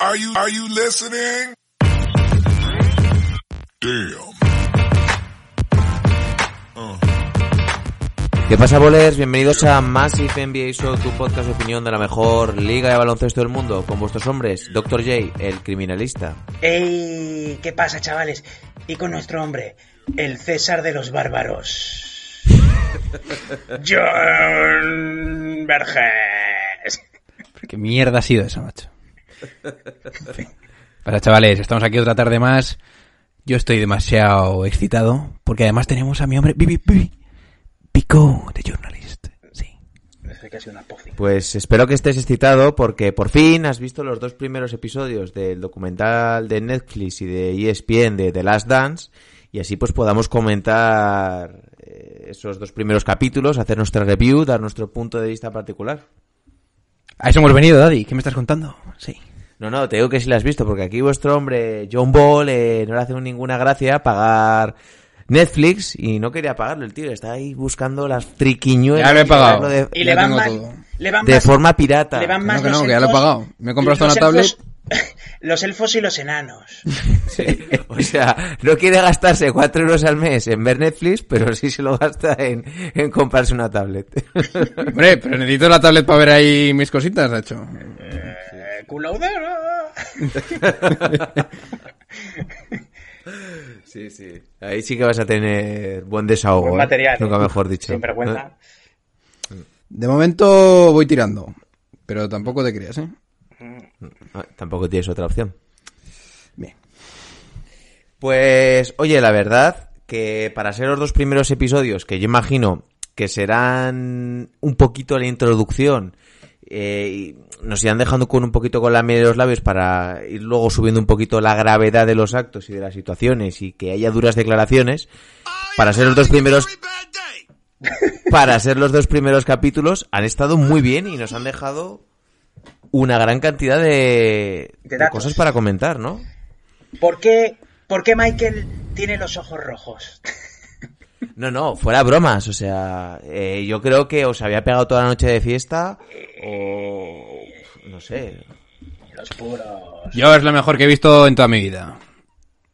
Are you are you listening? Damn. ¿Qué pasa, bolers? Bienvenidos a Massive NBA Show, tu podcast de opinión de la mejor liga de baloncesto del mundo, con vuestros hombres, Dr. J, el criminalista. ¡Ey! ¿Qué pasa, chavales? Y con nuestro hombre, el César de los Bárbaros. John Verges. ¿Qué mierda ha sido eso, macho? Para chavales, estamos aquí otra tarde más. Yo estoy demasiado excitado porque además tenemos a mi hombre Bibi Bibi Pico de Journalist. Sí. Pues espero que estés excitado porque por fin has visto los dos primeros episodios del documental de Netflix y de ESPN de The Last Dance y así pues podamos comentar eh, esos dos primeros capítulos, hacer nuestra review, dar nuestro punto de vista particular. A eso hemos venido, Daddy. ¿Qué me estás contando? Sí. No, no, te digo que sí lo has visto, porque aquí vuestro hombre, John Ball, eh, no le hace ninguna gracia pagar Netflix y no quería pagarlo el tío. Está ahí buscando las triquiñuelas. Ya lo he pagado. de, Y le van tengo más, todo. le van de más- forma pirata. le van más que no, los que ya lo he elfos- pagado. Me he comprado una elfos- Los elfos y los enanos. O sea, no quiere gastarse cuatro euros al mes en ver Netflix, pero sí se lo gasta en, en comprarse una tablet. Hombre, pero necesito la tablet para ver ahí mis cositas, de hecho. Eh, culoudero. Sí, sí. Ahí sí que vas a tener buen desahogo. Buen ¿eh? material. Nunca ¿eh? mejor dicho. Sin vergüenza. De momento voy tirando. Pero tampoco te creas, ¿eh? Ah, tampoco tienes otra opción. Bien. Pues, oye, la verdad que para ser los dos primeros episodios, que yo imagino que serán un poquito la introducción, eh, nos irán dejando con un poquito con la miel de los labios para ir luego subiendo un poquito la gravedad de los actos y de las situaciones y que haya duras declaraciones, para ser los dos primeros para ser los dos primeros capítulos han estado muy bien y nos han dejado una gran cantidad de, De cosas para comentar, ¿no? ¿Por qué, ¿Por qué Michael tiene los ojos rojos? No, no, fuera bromas, o sea, eh, yo creo que os había pegado toda la noche de fiesta o no sé. Los puros. Yo es lo mejor que he visto en toda mi vida.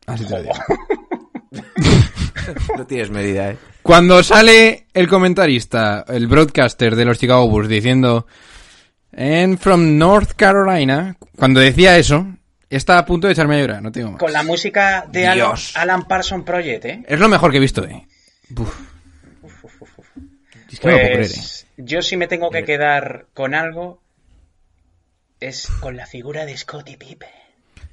Así te lo digo. No tienes medida, ¿eh? Cuando sale el comentarista, el broadcaster de los Chicago Bulls diciendo And from North Carolina, cuando decía eso, está a punto de echarme a llorar, no tengo más. Con la música de Alan. Alan Parson Project, ¿eh? Es lo mejor que he visto, eh. Uf. Es que no lo puedo creer, eh. Pues yo si me tengo que quedar con algo es con la figura de Scottie Pippen.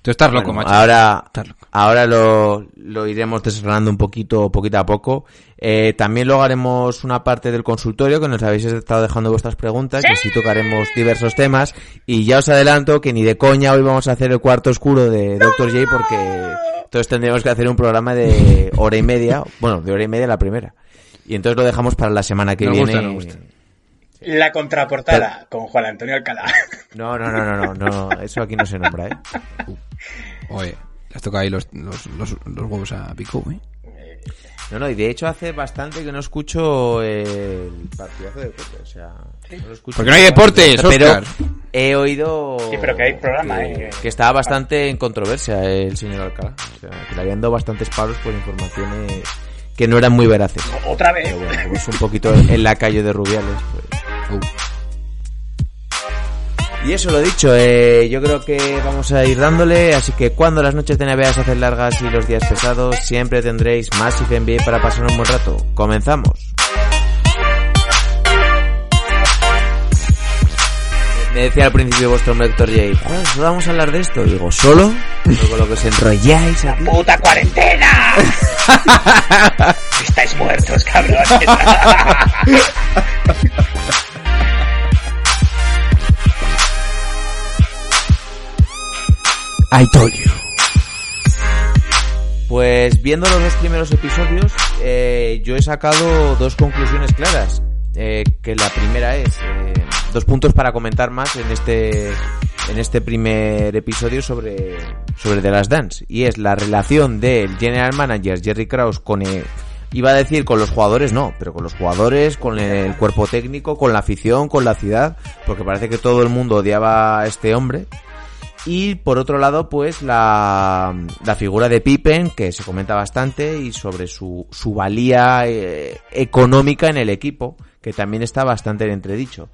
Tú estás loco, Bueno, macho. ahora Estás loco. ahora lo, lo iremos desgranando un poquito, poquito a poco. Eh, también luego haremos una parte del consultorio que nos habéis estado dejando vuestras preguntas y así tocaremos diversos temas. Y ya os adelanto que ni de coña hoy vamos a hacer el cuarto oscuro de Dr. J porque entonces tendremos que hacer un programa de hora y media, bueno, de hora y media la primera. Y entonces lo dejamos para la semana que Nos viene. gusta, nos gusta. La contraportada con Juan Antonio Alcalá. No, no, no, no, no, no, eso aquí no se nombra, ¿eh? Oye, le has tocado ahí los, los, los, los huevos a Pico, eh. No, no, y de hecho hace bastante que no escucho el partidazo de deporte, o sea... no lo escucho. Porque no hay deportes, Pero he oído... Sí, pero que hay programa, que, ¿eh? que estaba bastante en controversia el señor Alcalá. O sea, que le habían dado bastantes palos por informaciones que no eran muy veraces. Otra vez. Pero bueno, como es un poquito en la calle de Rubiales, pues... Y eso lo dicho, eh, yo creo que vamos a ir dándole, así que cuando las noches de NBA se hacen largas y los días pesados, siempre tendréis Massive NBA para pasar un buen rato. Comenzamos. Me decía al principio vuestro hombre Héctor J, "Joder, ¿solo vamos a hablar de esto? Digo, ¿solo? Luego lo que os enrolláis aquí. ¡Puta cuarentena! Estáis muertos, cabrones. I told you. Pues viendo los dos primeros episodios, eh, yo he sacado dos conclusiones claras. Eh, que la primera es eh, dos puntos para comentar más en este en este primer episodio sobre sobre The Last Dance y es la relación del general manager Jerry Krause con iba a decir con los jugadores no pero con los jugadores con el cuerpo técnico con la afición con la ciudad porque parece que todo el mundo odiaba a este hombre y por otro lado, pues la, la figura de Pippen, que se comenta bastante, y sobre su, su valía eh, económica en el equipo, que también está bastante en entredicho.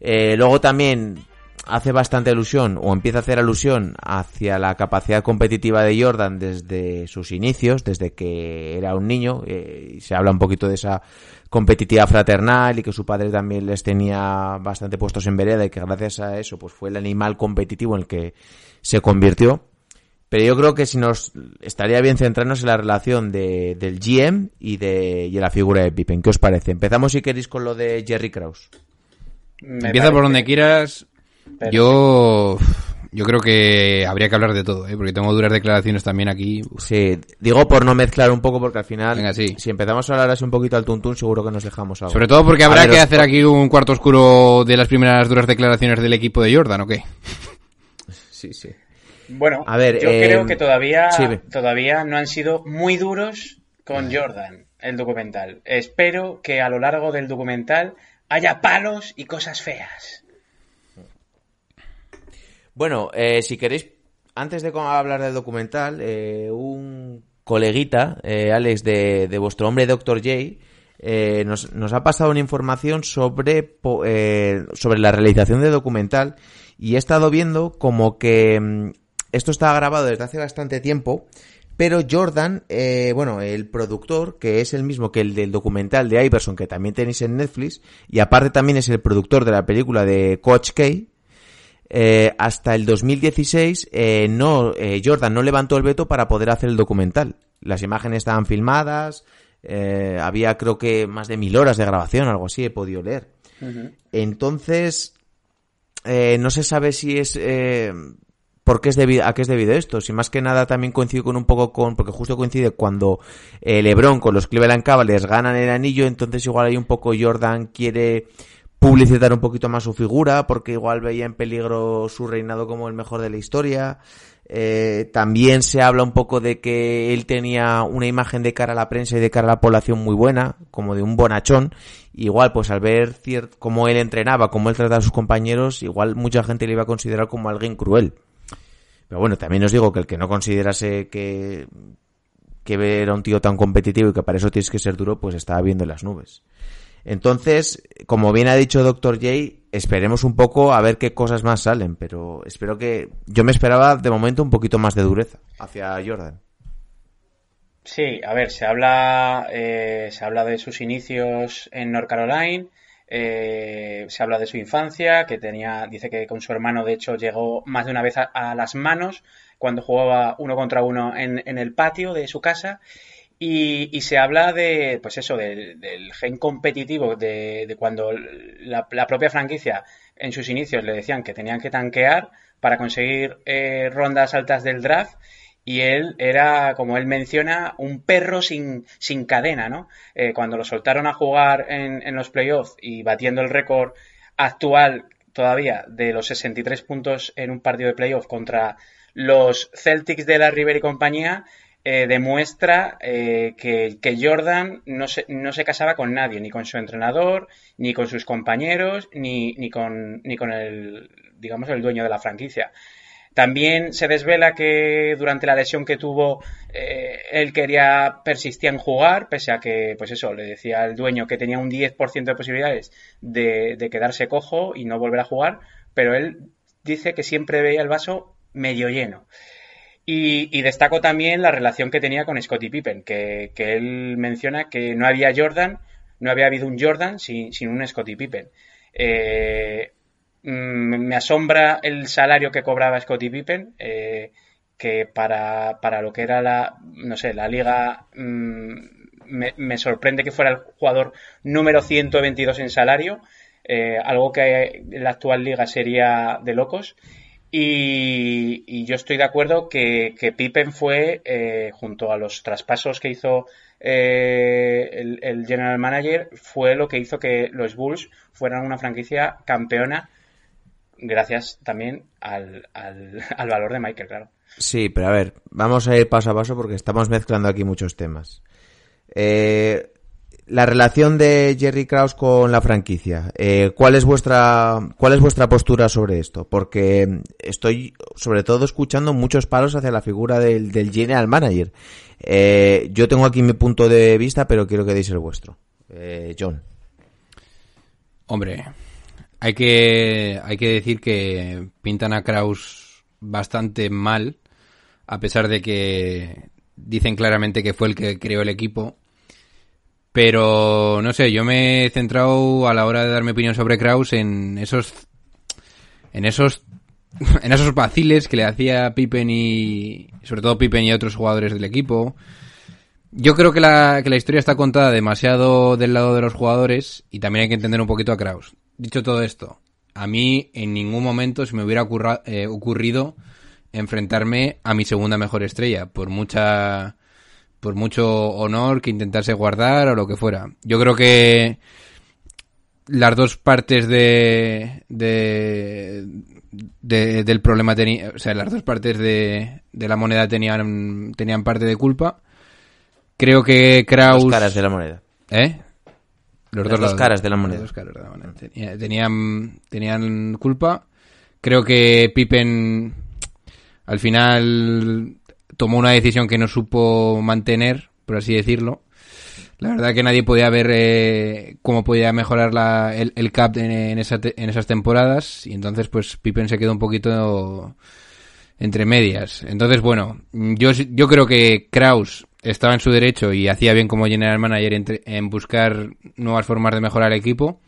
Eh, luego también hace bastante alusión, o empieza a hacer alusión, hacia la capacidad competitiva de Jordan desde sus inicios, desde que era un niño, eh, y se habla un poquito de esa competitiva fraternal y que su padre también les tenía bastante puestos en vereda y que gracias a eso pues fue el animal competitivo en el que se convirtió. Pero yo creo que si nos estaría bien centrarnos en la relación de, del GM y de, y de la figura de Pippen. ¿Qué os parece? Empezamos si queréis con lo de Jerry Krause. Me Empieza por donde quieras. Pero- Yo, yo creo que habría que hablar de todo, ¿eh? porque tengo duras declaraciones también aquí. Uf, Sí, digo por no mezclar un poco porque al final, Venga, sí. si empezamos a hablar así un poquito al tuntún, seguro que nos dejamos algo. Sobre todo porque habrá ver, que hacer aquí un cuarto oscuro de las primeras duras declaraciones del equipo de Jordan, ¿o qué? Sí, sí. Bueno, A ver, yo eh, creo que todavía, sí, todavía no han sido muy duros con Jordan, el documental. Espero que a lo largo del documental haya palos y cosas feas. Bueno, eh, si queréis, antes de hablar del documental, eh, un coleguita, eh, Alex, de, de vuestro hombre Dr. J, eh, nos, nos ha pasado una información sobre, eh, sobre la realización del documental y he estado viendo como que mm, esto está grabado desde hace bastante tiempo, pero Jordan, eh, bueno, el productor, que es el mismo que el del documental de Iverson, que también tenéis en Netflix, y aparte también es el productor de la película de Coach K, eh, hasta el 2016 eh, no eh, Jordan no levantó el veto para poder hacer el documental. Las imágenes estaban filmadas, eh, había creo que más de mil horas de grabación, algo así he podido leer. Entonces, eh, no se sabe si es eh, por qué es debido, a qué es debido esto. Si más que nada también coincide con un poco con, porque justo coincide cuando LeBron con los Cleveland Cavaliers ganan el anillo, entonces igual hay un poco Jordan quiere publicitar un poquito más su figura, porque igual veía en peligro su reinado como el mejor de la historia. Eh, también se habla un poco de que él tenía una imagen de cara a la prensa y de cara a la población muy buena, como de un bonachón. Igual, pues al ver cómo él entrenaba, cómo él trataba a sus compañeros, igual mucha gente le iba a considerar como alguien cruel. Pero bueno, también os digo que el que no considerase que, que era un tío tan competitivo y que para eso tienes que ser duro, pues estaba viendo en las nubes. Entonces, como bien ha dicho Dr. J, esperemos un poco a ver qué cosas más salen, pero espero que... Yo me esperaba de momento un poquito más de dureza hacia Jordan. Sí, a ver, se habla, eh, se habla de sus inicios en North Carolina, eh, se habla de su infancia, que tenía, dice que con su hermano de hecho llegó más de una vez a, a las manos cuando jugaba uno contra uno en, en el patio de su casa. Y, se habla de, pues eso, del, del gen competitivo, de, de cuando la, propia franquicia en sus inicios le decían que tenían que tanquear para conseguir eh, rondas altas del draft y él era, como él menciona, un perro sin, sin cadena, ¿no? Eh, cuando lo soltaron a jugar en, en los playoffs y batiendo el récord actual todavía de los 63 puntos en un partido de playoff contra los Celtics de la River y compañía, eh, demuestra eh, que, Jordan no se, no se casaba con nadie, ni con su entrenador, ni con sus compañeros, ni, ni, con, ni con el, digamos, el dueño de la franquicia. También se desvela que durante la lesión que tuvo, eh, él quería, persistía en jugar, pese a que, pues eso, le decía al dueño que tenía un 10% de posibilidades de, de quedarse cojo y no volver a jugar, pero él dice que siempre veía el vaso medio lleno. Y, y, destaco también la relación que tenía con Scottie Pippen, que, él menciona que no había Jordan, no había habido un Jordan sin, sin un Scottie Pippen. Eh, me asombra el salario que cobraba Scottie Pippen, eh, que para, para, lo que era la, no sé, la liga, me, me, sorprende que fuera el jugador número 122 en salario, eh, algo que en la actual liga sería de locos. Y, yo estoy de acuerdo que, Pippen fue, eh, junto a los traspasos que hizo eh, el, el, general manager, fue lo que hizo que los Bulls fueran una franquicia campeona, gracias también al, al, al valor de Michael, claro. Sí, pero a ver, vamos a ir paso a paso porque estamos mezclando aquí muchos temas. Eh, la relación de Jerry Krause con la franquicia. Eh, ¿Cuál es vuestra cuál es vuestra postura sobre esto? Porque estoy sobre todo escuchando muchos palos hacia la figura del, del general manager. Eh, yo tengo aquí mi punto de vista, pero quiero que deis el vuestro. Eh, John. Hombre, hay que hay que decir que pintan a Kraus bastante mal, a pesar de que dicen claramente que fue el que creó el equipo pero no sé, yo me he centrado a la hora de dar mi opinión sobre Kraus en esos en esos en esos vaciles que le hacía Pippen y sobre todo Pippen y otros jugadores del equipo. Yo creo que la, que la historia está contada demasiado del lado de los jugadores y también hay que entender un poquito a Kraus. Dicho todo esto, a mí en ningún momento se me hubiera eh, ocurrido enfrentarme a mi segunda mejor estrella, por mucha por mucho honor que intentase guardar o lo que fuera. Yo creo que las dos partes de, de, de del problema tenían, o sea, las dos partes de, de la moneda tenían, tenían parte de culpa. Creo que Kraus... Dos caras de la moneda. ¿Eh? Los dos, dos caras de la moneda. Las dos caras de la moneda. Tenían, tenían culpa. Creo que Pippen al final tomó una decisión que no supo mantener, por así decirlo. La verdad que nadie podía ver eh, cómo podía mejorar la, el, el, cap en, esa en, esas temporadas y entonces pues Pippen se quedó un poquito entre medias. Entonces bueno, yo, yo creo que Kraus estaba en su derecho y hacía bien como general manager en, en buscar nuevas formas de mejorar el equipo.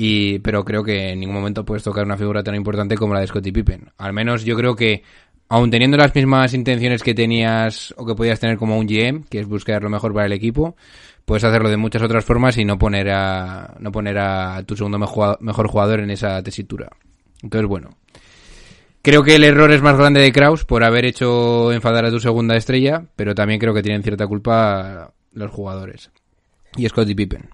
Y, pero creo que en ningún momento puedes tocar una figura tan importante como la de Scottie Pippen. Al menos yo creo que aun teniendo las mismas intenciones que tenías o que podías tener como un GM, que es buscar lo mejor para el equipo, puedes hacerlo de muchas otras formas y no poner a, no poner a tu segundo mejor jugador en esa tesitura. Entonces, bueno. Creo que el error es más grande de Kraus por haber hecho enfadar a tu segunda estrella, pero también creo que tienen cierta culpa los jugadores. Y Scottie Pippen.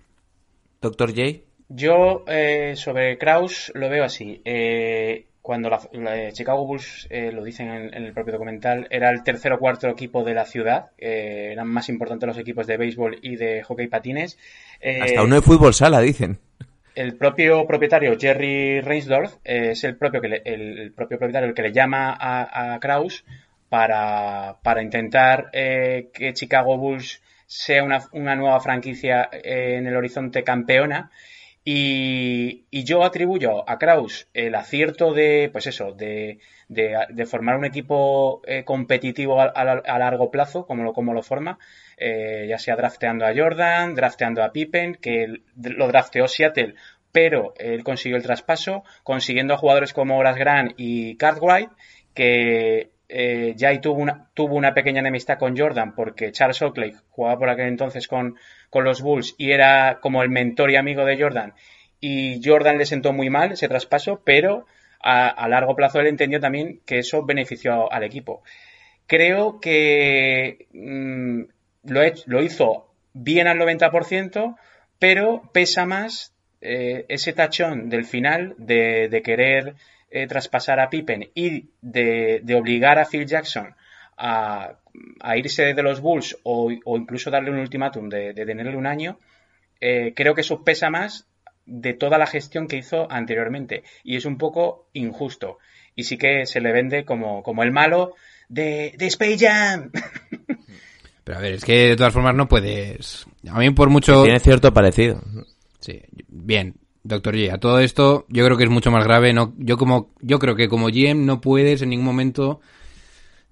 Doctor J. Yo eh, sobre Kraus lo veo así. Eh, cuando la, la Chicago Bulls, eh, lo dicen en, en, el propio documental, era el tercer o cuarto equipo de la ciudad, eh, eran más importantes los equipos de béisbol y de hockey patines. Eh, Hasta uno de fútbol sala, dicen. El propio propietario, Jerry Reinsdorf, es el propio, que le, el, el, propio propietario el que le llama a, a Kraus para, para intentar eh, que Chicago Bulls sea una, una nueva franquicia eh, en el horizonte campeona y, y, yo atribuyo a Kraus el acierto de, pues eso, de, de, de formar un equipo eh, competitivo a, a, largo plazo, como lo, como lo forma, eh, ya sea drafteando a Jordan, drafteando a Pippen, que lo drafteó Seattle, pero él consiguió el traspaso, consiguiendo a jugadores como Horace Grant y Cartwright, que eh, ya tuvo una, tuvo una pequeña enemistad con Jordan porque Charles Oakley jugaba por aquel entonces con, con los Bulls y era como el mentor y amigo de Jordan y Jordan le sentó muy mal ese traspaso, pero a, largo plazo él entendió también que eso benefició al equipo. Creo que mmm, lo, hizo bien al 90%, pero pesa más eh, ese tachón del final de, de querer eh, traspasar a Pippen y de, de, obligar a Phil Jackson a, a irse de los Bulls o, o, incluso darle un ultimátum de, de tenerle un año, eh, creo que eso pesa más de toda la gestión que hizo anteriormente y es un poco injusto y sí que se le vende como, como el malo de, de Space Jam. Pero a ver, es que de todas formas no puedes... A mí por mucho... Tiene cierto parecido. Sí, bien, Doctor J, a todo esto yo creo que es mucho más grave. No, yo como, yo creo que como GM no puedes en ningún momento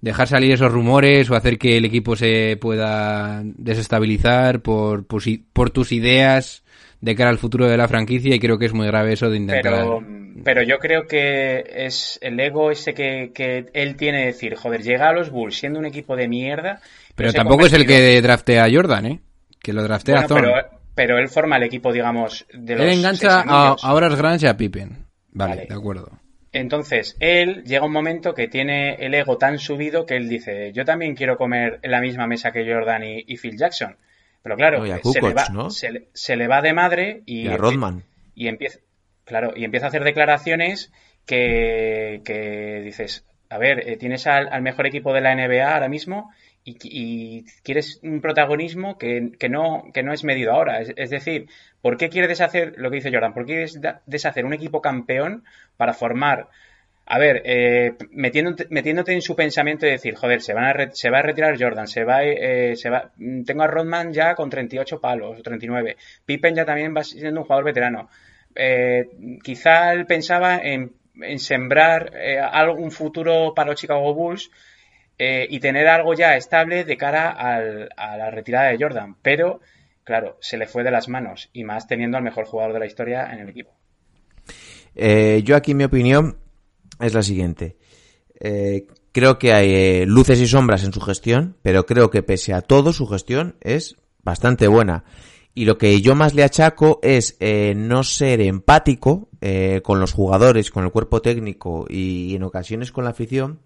dejar salir esos rumores o hacer que el equipo se pueda desestabilizar por, por, por tus ideas de cara al futuro de la franquicia y creo que es muy grave eso de intentar. Pero, pero yo creo que es el ego ese que, que él tiene de decir, joder, llega a los Bulls siendo un equipo de mierda. Pero tampoco es el que draftea a Jordan, ¿eh? Que lo draftea bueno, a. Pero, pero él forma el equipo, digamos, de los Él engancha a, a Grant y a Pippen. Vale, vale, de acuerdo. Entonces, él llega un momento que tiene el ego tan subido que él dice, yo también quiero comer en la misma mesa que Jordan y, y Phil Jackson. Pero claro, No, se, le va, ¿no? se, le, se le va de madre y, Y a Rodman. y empieza, claro, y empieza a hacer declaraciones que, que dices, a ver, eh, tienes al, al mejor equipo de la NBA ahora mismo y, y quieres un protagonismo que, que no, que no es medido ahora. Es, decir, ¿por qué quieres deshacer lo que dice Jordan? ¿Por qué quieres deshacer un equipo campeón para formar a ver, eh, metiéndote, metiéndote en su pensamiento y decir, joder, se, van a se va a retirar Jordan, se va, eh, se va, tengo a Rodman ya con 38 palos, o 39, Pippen ya también va siendo un jugador veterano. Eh, quizá él pensaba en, sembrar eh, algún futuro para los Chicago Bulls eh, y tener algo ya estable de cara al- a la retirada de Jordan, pero claro, se le fue de las manos y más teniendo al mejor jugador de la historia en el equipo. Eh, yo aquí mi opinión es la siguiente. Eh, creo que hay eh, luces y sombras en su gestión, pero creo que pese a todo su gestión es bastante buena. Y lo que yo más le achaco es eh, no ser empático eh, con los jugadores, con el cuerpo técnico y, en ocasiones con la afición.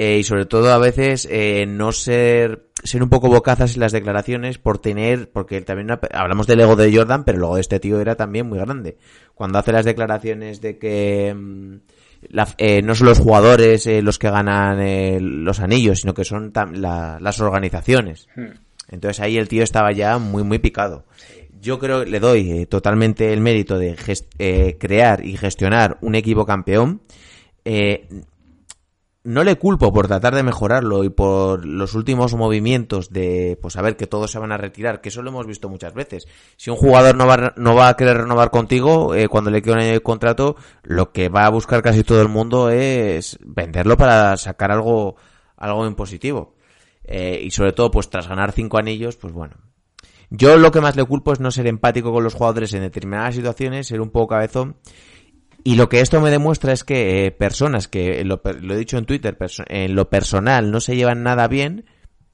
Eh, y sobre todo a veces eh, no ser ser un poco bocazas en las declaraciones por tener porque también hablamos del ego de Jordan pero luego de este tío era también muy grande. Cuando hace las declaraciones de que mm, la- eh, no son los jugadores eh, los que ganan eh, los anillos sino que son la- las organizaciones. Hmm. entonces ahí el tío estaba ya muy muy picado. Yo creo que le doy totalmente el mérito de gest- eh, crear y gestionar un equipo campeón. Eh, no le culpo por tratar de mejorarlo y por los últimos movimientos de, pues a ver, que todos se van a retirar, que eso lo hemos visto muchas veces. Si un jugador no va, no va a querer renovar contigo, eh, cuando le queda un año de contrato, lo que va a buscar casi todo el mundo es venderlo para sacar algo, algo en positivo. Eh, y sobre todo, pues tras ganar cinco anillos, pues bueno. Yo lo que más le culpo es no ser empático con los jugadores en determinadas situaciones, ser un poco cabezón y lo que esto me demuestra es que eh, personas que, lo, lo he dicho en Twitter, en lo personal no se llevan nada bien,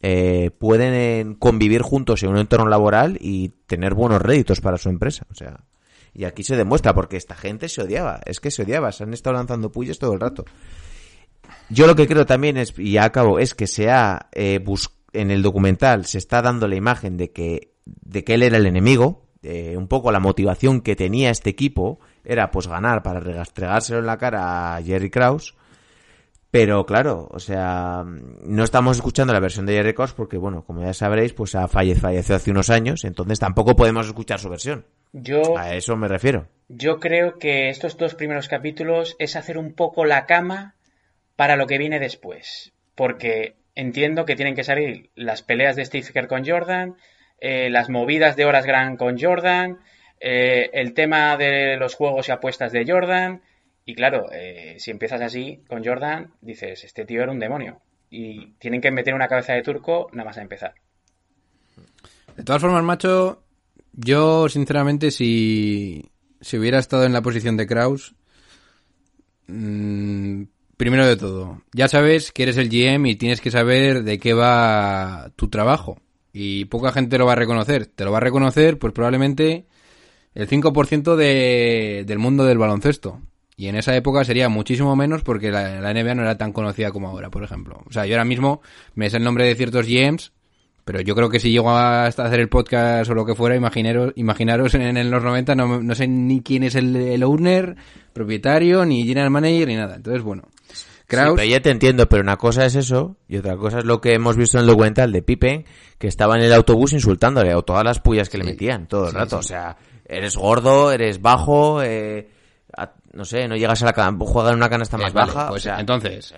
eh, pueden eh, convivir juntos en un entorno laboral y tener buenos réditos para su empresa. O sea, y aquí se demuestra porque esta gente se odiaba, es que se odiaba, se han estado lanzando puyes todo el rato. Yo lo que creo también es, y ya acabo, es que se ha, eh, en el documental se está dando la imagen de que, de que él era el enemigo, eh, un poco la motivación que tenía este equipo era pues ganar para restregárselo en la cara a Jerry Krause. Pero claro, o sea, no estamos escuchando la versión de Jerry Krause porque, bueno, como ya sabréis, pues ha falle- falleció hace unos años, entonces tampoco podemos escuchar su versión. Yo, A eso me refiero. Yo creo que estos dos primeros capítulos es hacer un poco la cama para lo que viene después. Porque entiendo que tienen que salir las peleas de Steve Kerr con Jordan, eh, las movidas de horas gran con Jordan, eh, el tema de los juegos y apuestas de Jordan. Y claro, eh, si empiezas así con Jordan, dices, este tío era un demonio. Y tienen que meter una cabeza de turco nada más a empezar. De todas formas, macho, yo sinceramente si, si hubiera estado en la posición de Kraus, mm, primero de todo, ya sabes que eres el GM y tienes que saber de qué va tu trabajo. Y poca gente lo va a reconocer. Te lo va a reconocer, pues probablemente el 5% de, del mundo del baloncesto. Y en esa época sería muchísimo menos porque la, NBA no era tan conocida como ahora, por ejemplo. O sea, yo ahora mismo me sé el nombre de ciertos GMs, pero yo creo que si llego hasta hacer el podcast o lo que fuera, imaginaros, imaginaros en, en los 90, no, no sé ni quién es el, el owner, propietario, ni general manager, ni nada. Entonces, bueno. Kraus, Sí, pero ya te entiendo, pero una cosa es eso y otra cosa es lo que hemos visto en el documental de Pippen, que estaba en el autobús insultándole o todas las pullas que le metían todo el Sí, rato. O sea, eres gordo, eres bajo, eh, a- no sé, no llegas a la cana, juega en una canasta Eh, más vale, baja. pues o sea, entonces,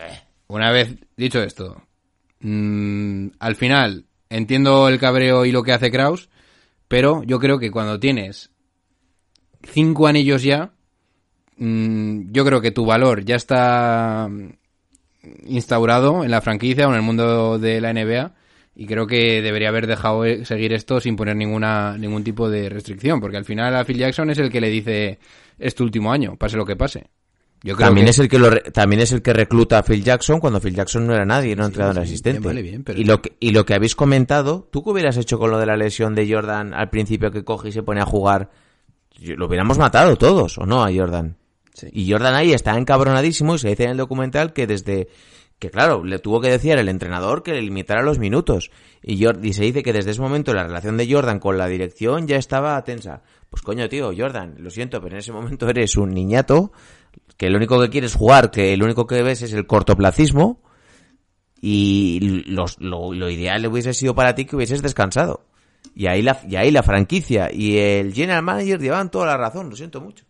una vez dicho esto, mm, al final entiendo el cabreo y lo que hace Kraus, pero yo creo que cuando tienes cinco anillos ya, mm, yo creo que tu valor ya está instaurado en la franquicia o en el mundo de la NBA y creo que debería haber dejado eh, seguir esto sin poner ninguna ningún tipo de restricción porque al final a Phil Jackson es el que le dice este último año pase lo que pase yo creo también que es el que lo re- también es el que recluta a Phil Jackson cuando Phil Jackson no era nadie, era un entrenador sí, asistente. bien, vale, bien, pero- y lo que y lo que habéis comentado, ¿tú qué hubieras hecho con lo de la lesión de Jordan al principio que coge y se pone a jugar? Lo hubiéramos matado todos, ¿o no, a Jordan? Y Jordan ahí está encabronadísimo y se dice en el documental que desde que claro, le tuvo que decir al entrenador que le limitara los minutos. Y, y se dice que desde ese momento la relación de Jordan con la dirección ya estaba tensa. Pues coño, tío, Jordan, lo siento, pero en ese momento eres un niñato que lo único que quieres jugar, que lo único que ves es el cortoplacismo y lo, lo, ideal hubiese sido para ti que hubieses descansado. Y ahí, la, y ahí la franquicia y el general manager llevaban toda la razón, lo siento mucho.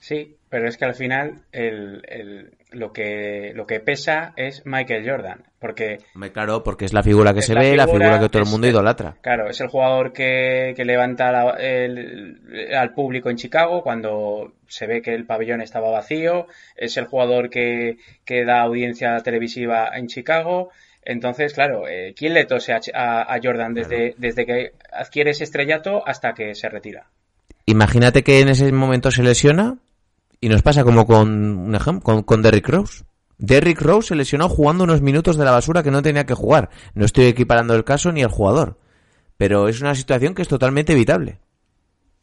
Sí, pero es que al final el, el, lo, que, lo que pesa es Michael Jordan. Porque. Claro, porque es la figura que se ve, la figura que todo el mundo idolatra. Claro, es el jugador que, que levanta el, al público en Chicago cuando se ve que el pabellón estaba vacío. Es el jugador que, que da audiencia televisiva en Chicago. Entonces, claro, eh, ¿quién le tose a, Jordan desde, desde que adquiere ese estrellato hasta que se retira? Imagínate que en ese momento se lesiona y nos pasa como con un ejemplo, con, con Derrick Rose. Derrick Rose se lesionó jugando unos minutos de la basura que no tenía que jugar. No estoy equiparando el caso ni el jugador. Pero es una situación que es totalmente evitable.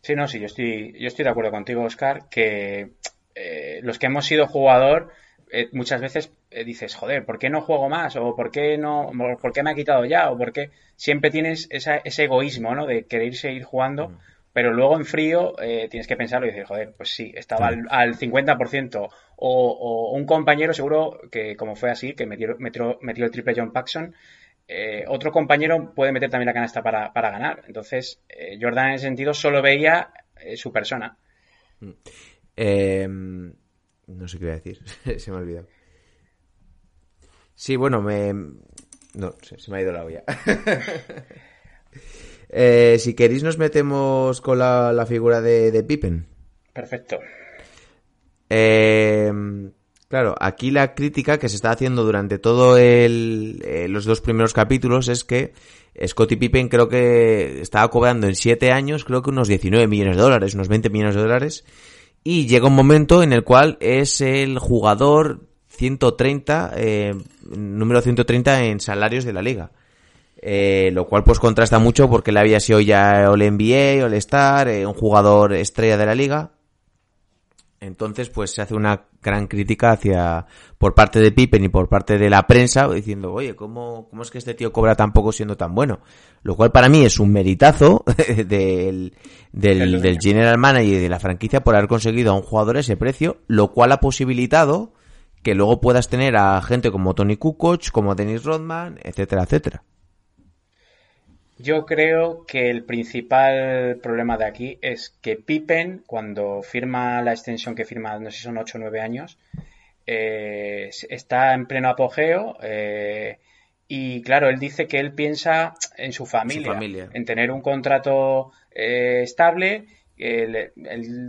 Sí, no, sí, yo estoy, yo estoy de acuerdo contigo, Oscar, que eh, los que hemos sido jugador eh, muchas veces eh, dices, joder, ¿por qué no juego más? O ¿por qué no, por qué me ha quitado ya? O ¿por qué siempre tienes ese egoísmo, ¿no? De querer seguir jugando. Mm pero luego en frío eh, tienes que pensarlo y decir, joder, pues sí, estaba al, 50%. O, un compañero seguro que, como fue así, que metió, metió, metió el triple John Paxson, eh, otro compañero puede meter también la canasta para, ganar. Entonces, eh, Jordan en ese sentido solo veía su persona. Mm. Em, no sé qué iba a decir, se me ha olvidado. Sí, bueno, me... No, se me ha ido la olla. Eh, si queréis nos metemos con la, figura de, Pippen. Perfecto. Eh, claro, aquí la crítica que se está haciendo durante todo el, eh, los dos primeros capítulos es que Scottie Pippen creo que estaba cobrando en 7 años creo que unos 19 millones de dólares, unos 20 millones de dólares. Y llega un momento en el cual es el jugador 130, número 130 en salarios de la liga. Eh, lo cual pues contrasta mucho porque él había sido ya All NBA, All Star, eh, un jugador estrella de la liga. Entonces pues se hace una gran crítica hacia por parte de Pippen y por parte de la prensa diciendo, oye, ¿cómo, cómo es que este tío cobra tan poco siendo tan bueno? Lo cual para mí es un meritazo del, del, del general manager y de la franquicia por haber conseguido a un jugador ese precio, lo cual ha posibilitado que luego puedas tener a gente como Tony Kukoc, como Dennis Rodman, etcétera, etcétera. Yo creo que el principal problema de aquí es que Pippen, cuando firma la extensión que firma, no sé si son 8 o 9 años, eh, está en pleno apogeo eh, y claro, él dice que él piensa en su familia, en tener un contrato eh, estable. Él,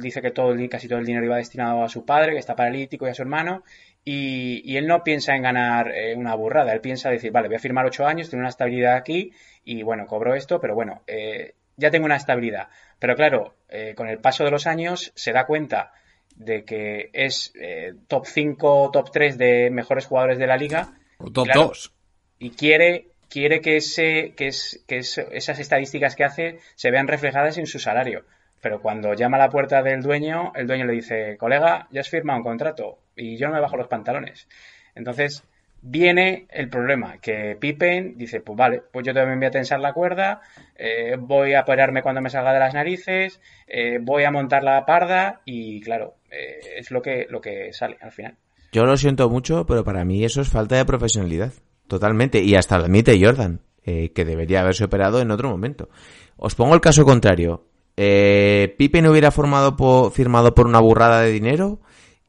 dice que todo, casi todo el dinero iba destinado a su padre, que está paralítico, y a su hermano, y, él no piensa en ganar una burrada, él piensa decir, vale, voy a firmar ocho años, tengo una estabilidad aquí y bueno, cobro esto, pero bueno, eh, ya tengo una estabilidad. Pero claro, eh, con el paso de los años se da cuenta de que es eh, top 5, top 3 de mejores jugadores de la liga. O top 2. Y quiere, quiere que, ese, que, es, que esas estadísticas que hace se vean reflejadas en su salario. Pero cuando llama a la puerta del dueño, el dueño le dice, colega, ya has firmado un contrato y yo no me bajo los pantalones. Entonces, viene el problema, que Pippen dice, pues vale, pues yo también voy a tensar la cuerda, eh, voy a apoyarme cuando me salga de las narices, eh, voy a montar la parda y claro, eh, es lo que, lo que sale al final. Yo lo siento mucho, pero para mí eso es falta de profesionalidad, totalmente, y hasta lo admite Jordan, que debería haberse operado en otro momento. Os pongo el caso contrario. Pippen hubiera formado firmado por una burrada de dinero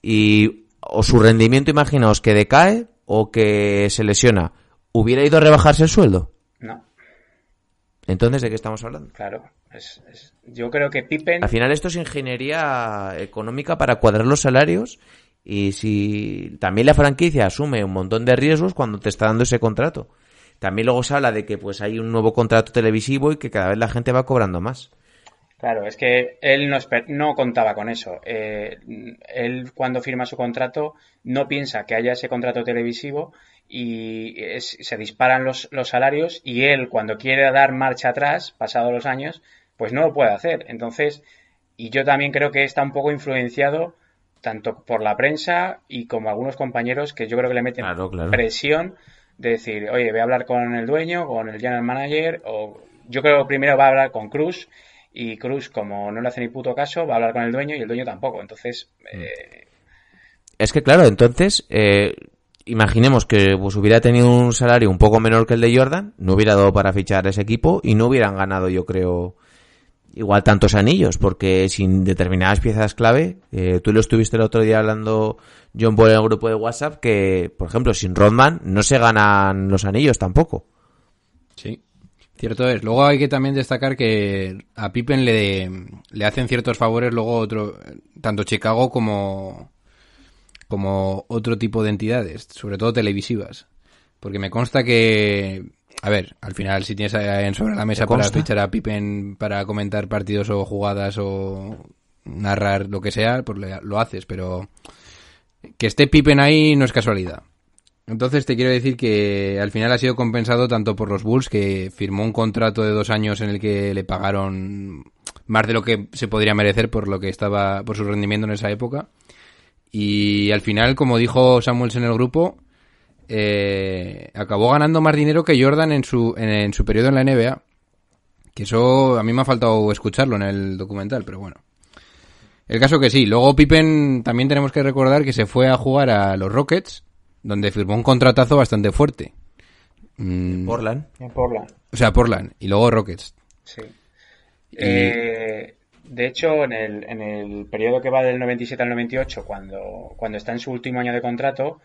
y o su rendimiento, imaginaos, que decae o que se lesiona, ¿hubiera ido a rebajarse el sueldo? No. Entonces, ¿de qué estamos hablando? Claro, yo creo que Pippen... Al final esto es ingeniería económica para cuadrar los salarios y si también la franquicia asume un montón de riesgos cuando te está dando ese contrato. También luego se habla de que pues hay un nuevo contrato televisivo y que cada vez la gente va cobrando más. Claro, es que él no, no contaba con eso. Eh, él cuando firma su contrato no piensa que haya ese contrato televisivo y se disparan los, los, salarios y él cuando quiere dar marcha atrás, pasados los años, pues no lo puede hacer. Entonces, Y yo también creo que está un poco influenciado tanto por la prensa y como algunos compañeros que yo creo que le meten Claro, claro. presión de decir, oye, voy a hablar con el dueño, con el general manager, o yo creo que primero va a hablar con Cruz y Cruz, como no le hace ni puto caso, va a hablar con el dueño y el dueño tampoco. Entonces, eh, Es que claro, entonces, eh, imaginemos que pues, hubiera tenido un salario un poco menor que el de Jordan, no hubiera dado para fichar ese equipo y no hubieran ganado, yo creo, igual tantos anillos, porque sin determinadas piezas clave, eh, tú lo estuviste el otro día hablando, John en el grupo de WhatsApp, que, por ejemplo, sin Rodman no se ganan los anillos tampoco. Sí, cierto es. Luego hay que también destacar que a Pippen le, le hacen ciertos favores luego otro, tanto Chicago como, como otro tipo de entidades, sobre todo televisivas. Porque me consta que, a ver, al final si tienes en sobre la mesa ¿Te para fichar a Pippen para comentar partidos o jugadas o narrar lo que sea, pues le- lo haces, pero que esté Pippen ahí no es casualidad. Entonces te quiero decir que al final ha sido compensado tanto por los Bulls, que firmó un contrato de dos años en el que le pagaron más de lo que se podría merecer por lo que estaba, por su rendimiento en esa época. Y al final, como dijo Samuels en el grupo, eh, acabó ganando más dinero que Jordan en su, en, en su periodo en la NBA. Que eso a mí me ha faltado escucharlo en el documental, pero bueno. El caso que sí. Luego Pippen también tenemos que recordar que se fue a jugar a los Rockets, donde firmó un contratazo bastante fuerte. Mm, Portland. en Portland. o sea, Portland y luego Rockets. Sí. Eh, de hecho, en el, en el periodo que va del 97 al 98, cuando, cuando está en su último año de contrato,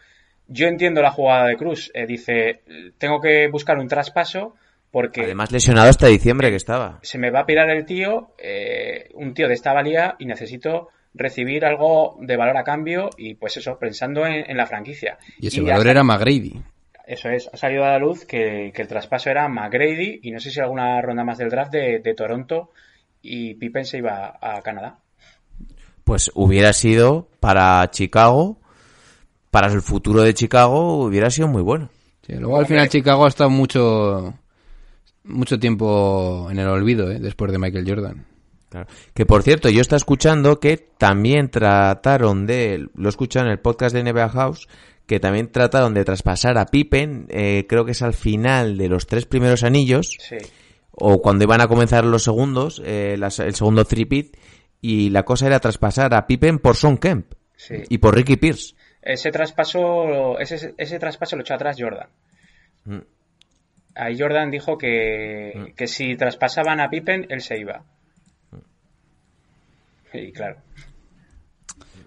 yo entiendo la jugada de Cruz. Eh, dice, tengo que buscar un traspaso porque Además, lesionado hasta diciembre que estaba. se me va a pirar el tío, eh, un tío de esta valía, y necesito recibir algo de valor a cambio y pues eso, pensando en, en la franquicia. Y ese ha valor era McGrady. Eso es, ha salido a la luz que, que el traspaso era McGrady y no sé si alguna ronda más del draft de, de Toronto y Pippen se iba a Canadá. Pues hubiera sido para Chicago, para el futuro de Chicago, hubiera sido muy bueno. Sí, luego al final Chicago ha estado mucho mucho tiempo en el olvido, ¿eh? después de Michael Jordan. Claro. Que por cierto, yo estaba escuchando que también trataron de, lo he escuchado en el podcast de NBA House, que también trataron de traspasar a Pippen, eh, creo que es al final de los tres primeros anillos, Sí, o cuando iban a comenzar los segundos, eh, las- el segundo three-peat, y la cosa era traspasar a Pippen por Son Kemp sí. y por Ricky Pierce. Ese traspaso, ese, ese traspaso lo echó atrás Jordan. Mm. Ahí Jordan dijo que, que si traspasaban a Pippen, él se iba. Y claro,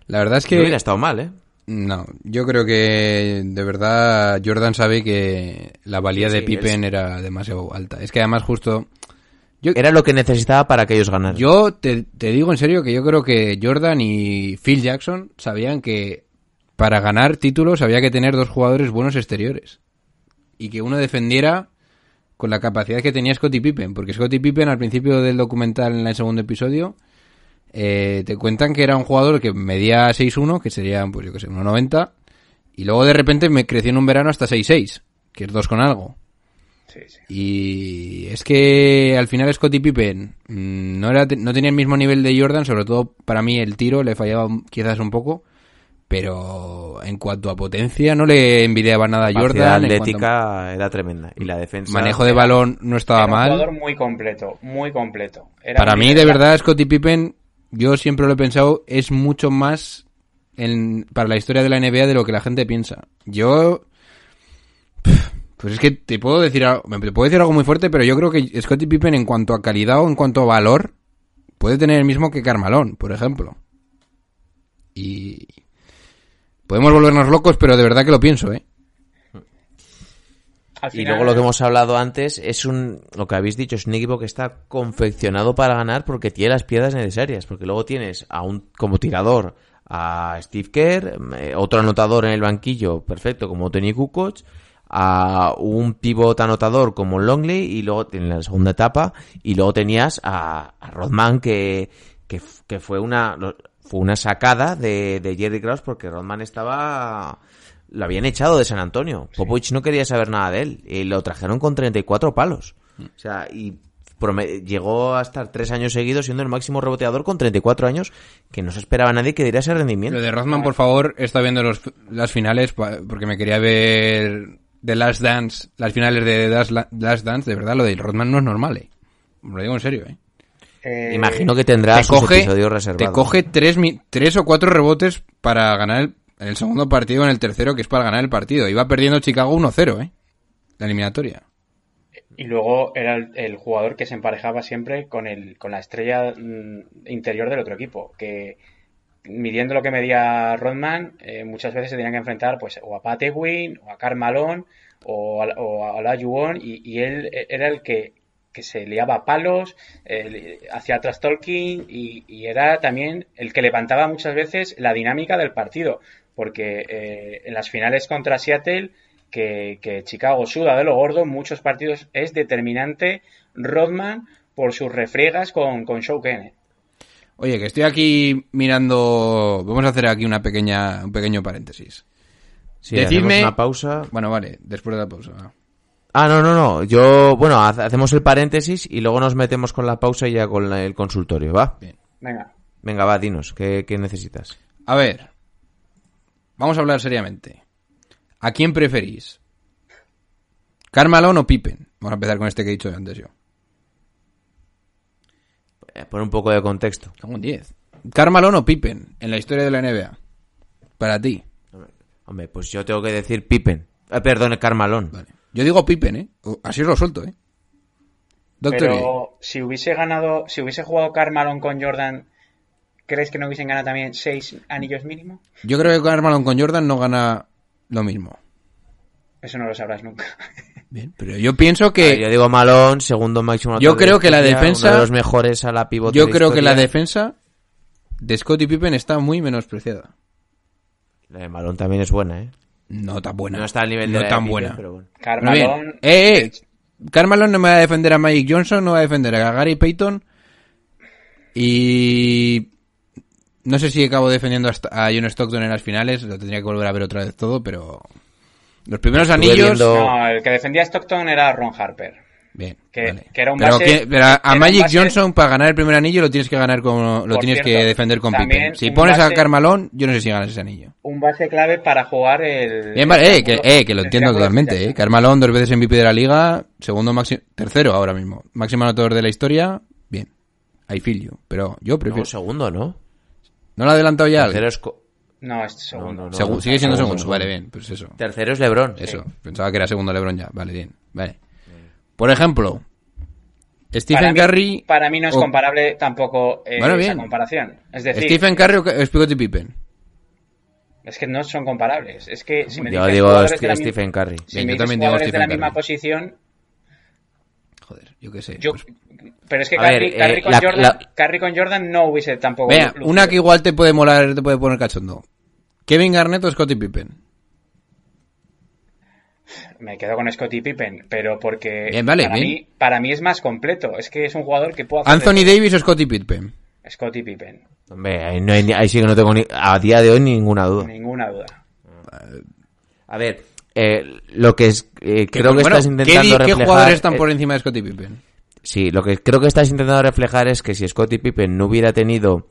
La verdad es Que no hubiera estado mal, ¿eh? No, yo creo que de verdad Jordan sabe que la valía Sí, de sí, Pippen era demasiado alta. Es que además justo... Yo, Era lo que necesitaba para que ellos ganaran. yo te, te digo en serio que yo creo que Jordan y Phil Jackson sabían que para ganar títulos había que tener dos jugadores buenos exteriores. Y que uno defendiera con la capacidad que tenía Scottie Pippen. Porque Scottie Pippen al principio del documental en el segundo episodio eh, te cuentan que era un jugador que medía 6'1, que sería, pues yo que sé, 1'90. Y luego de repente me creció en un verano hasta 6'6, que es dos con algo. sí, sí. Y es que al final Scottie Pippen mm, no, era, no tenía el mismo nivel de Jordan, sobre todo para mí el tiro le fallaba quizás un poco, pero en cuanto a potencia no le envidiaba nada a La Jordan. cuanto atlética era tremenda. Y la defensa. a manejo de balón no estaba Era un mal. jugador muy completo, muy completo. Era Para muy mí, de verdad, Scottie Pippen, yo siempre lo he pensado, es mucho más en, para la historia de la NBA de lo que la gente piensa. Yo... Pues es que te puedo decir algo, te puedo decir algo muy fuerte, pero yo creo que Scottie Pippen en cuanto a calidad o en cuanto a valor puede tener el mismo que Carmalón, por ejemplo. Y podemos volvernos locos, pero de verdad que lo pienso, ¿eh? Al Y luego lo que hemos hablado antes es un, lo que habéis dicho, es un equipo que está confeccionado para ganar porque tiene las piezas necesarias. Porque luego tienes a un, como tirador, a Steve Kerr, eh, otro anotador en el banquillo, perfecto, como Tony Kukoc, a un pivot anotador como Longley y luego en la segunda etapa, y luego tenías a, a Rodman que, que, fue una, fue una sacada de, de Jerry Krause porque Rodman estaba, lo habían echado de San Antonio. Popovich no quería saber nada de él. Y lo trajeron con 34 palos. O sea, y llegó a estar tres años seguidos siendo el máximo reboteador con 34 años, que no se esperaba nadie que diera ese rendimiento. Lo de Rodman, por favor, he estado viendo los, las finales porque me quería ver The Last Dance, las finales de The Last, La- Last Dance. De verdad, lo de Rodman no es normal, eh. Lo digo en serio, eh. Eh, Imagino que tendrá Te sus coge, episodios reservados. te coge tres, tres o cuatro rebotes para ganar el, en el segundo partido, en el tercero, que es para ganar el partido. Iba perdiendo Chicago 1-0, eh. La eliminatoria. Y luego era el, jugador que se emparejaba siempre con el con la estrella mm, interior del otro equipo, que midiendo lo que medía Rodman, eh, muchas veces se tenían que enfrentar pues o a Pat Ewing, o a Karl Malone, o a, o a Olajuwon, y, él era el que, que se liaba palos, eh, hacía trash talking, y, y era también el que levantaba muchas veces la dinámica del partido, porque eh, en las finales contra Seattle que, que Chicago suda de lo gordo, muchos partidos es determinante Rodman por sus refriegas con, con Show Kenneth. Oye, que estoy aquí mirando. Vamos a hacer aquí una pequeña, un pequeño paréntesis. Sí, Decidme- una pausa. Bueno, vale, después de la pausa. Ah, no, no, no. Yo, bueno, ha- hacemos el paréntesis y luego nos metemos con la pausa y ya con la- el consultorio, ¿va? Venga, Venga, va, dinos, ¿qué, qué necesitas? A ver, vamos a hablar seriamente. ¿A quién preferís? ¿Carmalón o Pippen? Vamos a empezar con este que he dicho antes yo. Eh, Pon un poco de contexto. Cago en 10. ¿Carmalón o Pippen en la historia de la NBA? Para ti. Hombre, pues yo tengo que decir Pippen. Eh, perdón, Carmalón. Vale. Yo digo Pippen, ¿eh? Así os lo suelto, ¿eh? Doctor, pero si hubiese ganado, si hubiese jugado Carmalón con Jordan, ¿crees que no hubiesen ganado también seis anillos mínimo? yo creo que Carmalón con Jordan no gana lo mismo. Eso no lo sabrás nunca. Bien, pero yo pienso que... Yo digo Malón, segundo máximo. Yo creo que la defensa- uno de los mejores a la pivote Yo de creo que la defensa de Scottie Pippen está muy menospreciada. La de Malón también es buena, ¿eh? No tan buena. No está al nivel de No la de tan Pippen, buena. pero bueno. Carmalón, Eh, eh. Carmelo no me va a defender a Magic Johnson, no va a defender a Gary Payton. Y. No sé si acabo defendiendo a John Stockton en las finales, lo tendría que volver a ver otra vez todo, pero. Los primeros Estuve anillos. viendo- no, el que defendía a Stockton era Ron Harper. Bien. Que- vale. que era un pero, base- que- pero a- Magic base- Johnson, para ganar el primer anillo, lo tienes que ganar con. Lo Por tienes que defender con Pippen. Si pones a Carmalón, yo no sé si ganas ese anillo. Un base clave para jugar el. Bien, vale, eh, que, el- eh, que lo entiendo totalmente, eh. Carmalón, dos veces MVP de la liga, segundo máximo, tercero ahora mismo, máximo anotador de la historia, bien. I feel you, pero yo No, prefiero. segundo, ¿no? ¿No lo ha adelantado ya? Tercero es, co- No, es segundo. No, no, no. Segu- sigue siendo segundo, segundo, vale, bien, pues eso. Tercero es Lebron. Eso, pensaba que era segundo LeBron ya, vale, bien, vale. Por ejemplo, Stephen para mí, Curry. Para mí no es o- comparable tampoco eh, Bueno, esa bien. comparación. Es decir, Stephen Curry o Scottie Pippen. es que no son comparables. Es que si me Yo dices digo St- Stephen Curry. Si Bien, me yo dices también digo de la misma Curry. posición, Joder, yo qué sé. yo, pues- pero es que ver, eh, con la- Jordan, la- con Jordan no hubiese tampoco. Vea, una que igual te puede molar, te puede poner cachondo. Kevin Garnett o Scottie Pippen. Me quedo con Scottie Pippen, pero porque Bien, vale, para, bien. Mí, para mí es más completo. Es que es un jugador que puede hacer Anthony de Davis o Scottie Pippen. Scottie Pippen, Hombre, ahí, no hay ni- ahí sí que no tengo ni, a día de hoy ninguna duda. ninguna duda. A ver, eh, lo que es, eh, creo que bueno, estás ¿qué intentando ¿Qué reflejar... jugadores están eh, por encima de Scottie Pippen? Sí, lo que creo que estás intentando reflejar es que si Scottie Pippen no hubiera tenido,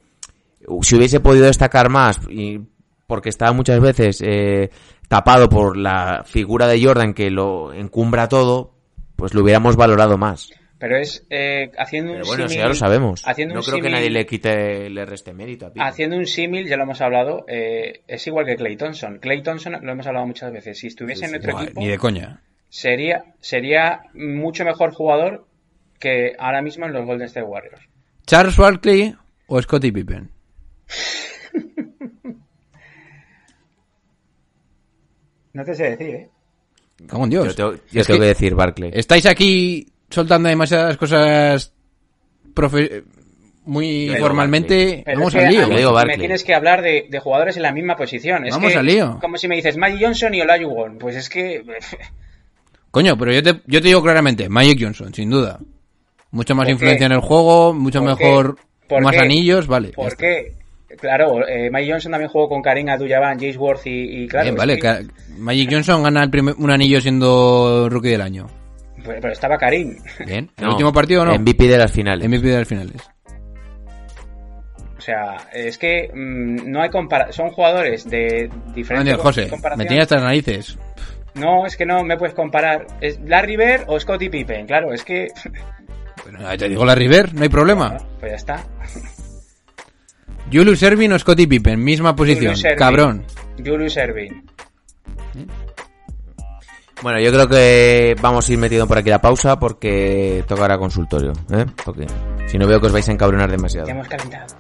si hubiese podido destacar más, y porque estaba muchas veces eh, tapado por la figura de Jordan que lo encumbra todo, pues lo hubiéramos valorado más. Pero es eh, haciendo un Pero bueno, eso símil- ya lo sabemos. Haciendo No un creo que símil- nadie le quite, le reste mérito a Pippen. Haciendo un símil, ya lo hemos hablado, eh, es igual que Clay Thompson. Clay Thompson lo hemos hablado muchas veces. Si estuviese en nuestro Buah, equipo, ni de coña. sería, sería mucho mejor jugador que ahora mismo en los Golden State Warriors. ¿Charles Barkley o Scottie Pippen? No te sé decir, ¿eh? En Dios. Yo tengo, yo tengo que que decir Barkley. Estáis aquí soltando demasiadas cosas profe- muy Pero formalmente. Pero Vamos es que al lío. Yo digo me tienes que hablar de, de jugadores en la misma posición. Es Vamos que, al lío. Como si me dices Magic Johnson y Olajuwon. Pues es que... Coño, pero yo te, yo te digo claramente, Magic Johnson, sin duda. Mucho más influencia en el juego, mucho mejor, ¿Por más qué? anillos, vale. ¿Por qué? Claro, eh, Magic Johnson también jugó con Karim Abdul-Jabbar, James Worth y, y claro... Bien, vale, que- Magic Johnson gana el primer- un anillo siendo rookie del año. Pero estaba Karim. Bien. ¿El No, último partido o no? MVP de las finales. MVP de las finales. O sea, es que mm, no hay compara son jugadores de diferentes José, comparación. me tenía hasta las narices. No, es que no me puedes comparar. ¿Es Larry Bird o Scottie Pippen? Claro, es que... Ahí te digo la River, no hay problema. Pues ya está. Julius Erving o Scottie Pippen, misma posición. Julius. Cabrón. Julius Erving. Bueno, yo creo que vamos a ir metiendo por aquí la pausa porque tocará consultorio, ¿eh? Porque si no veo que os vais a encabronar demasiado. Ya hemos calentado.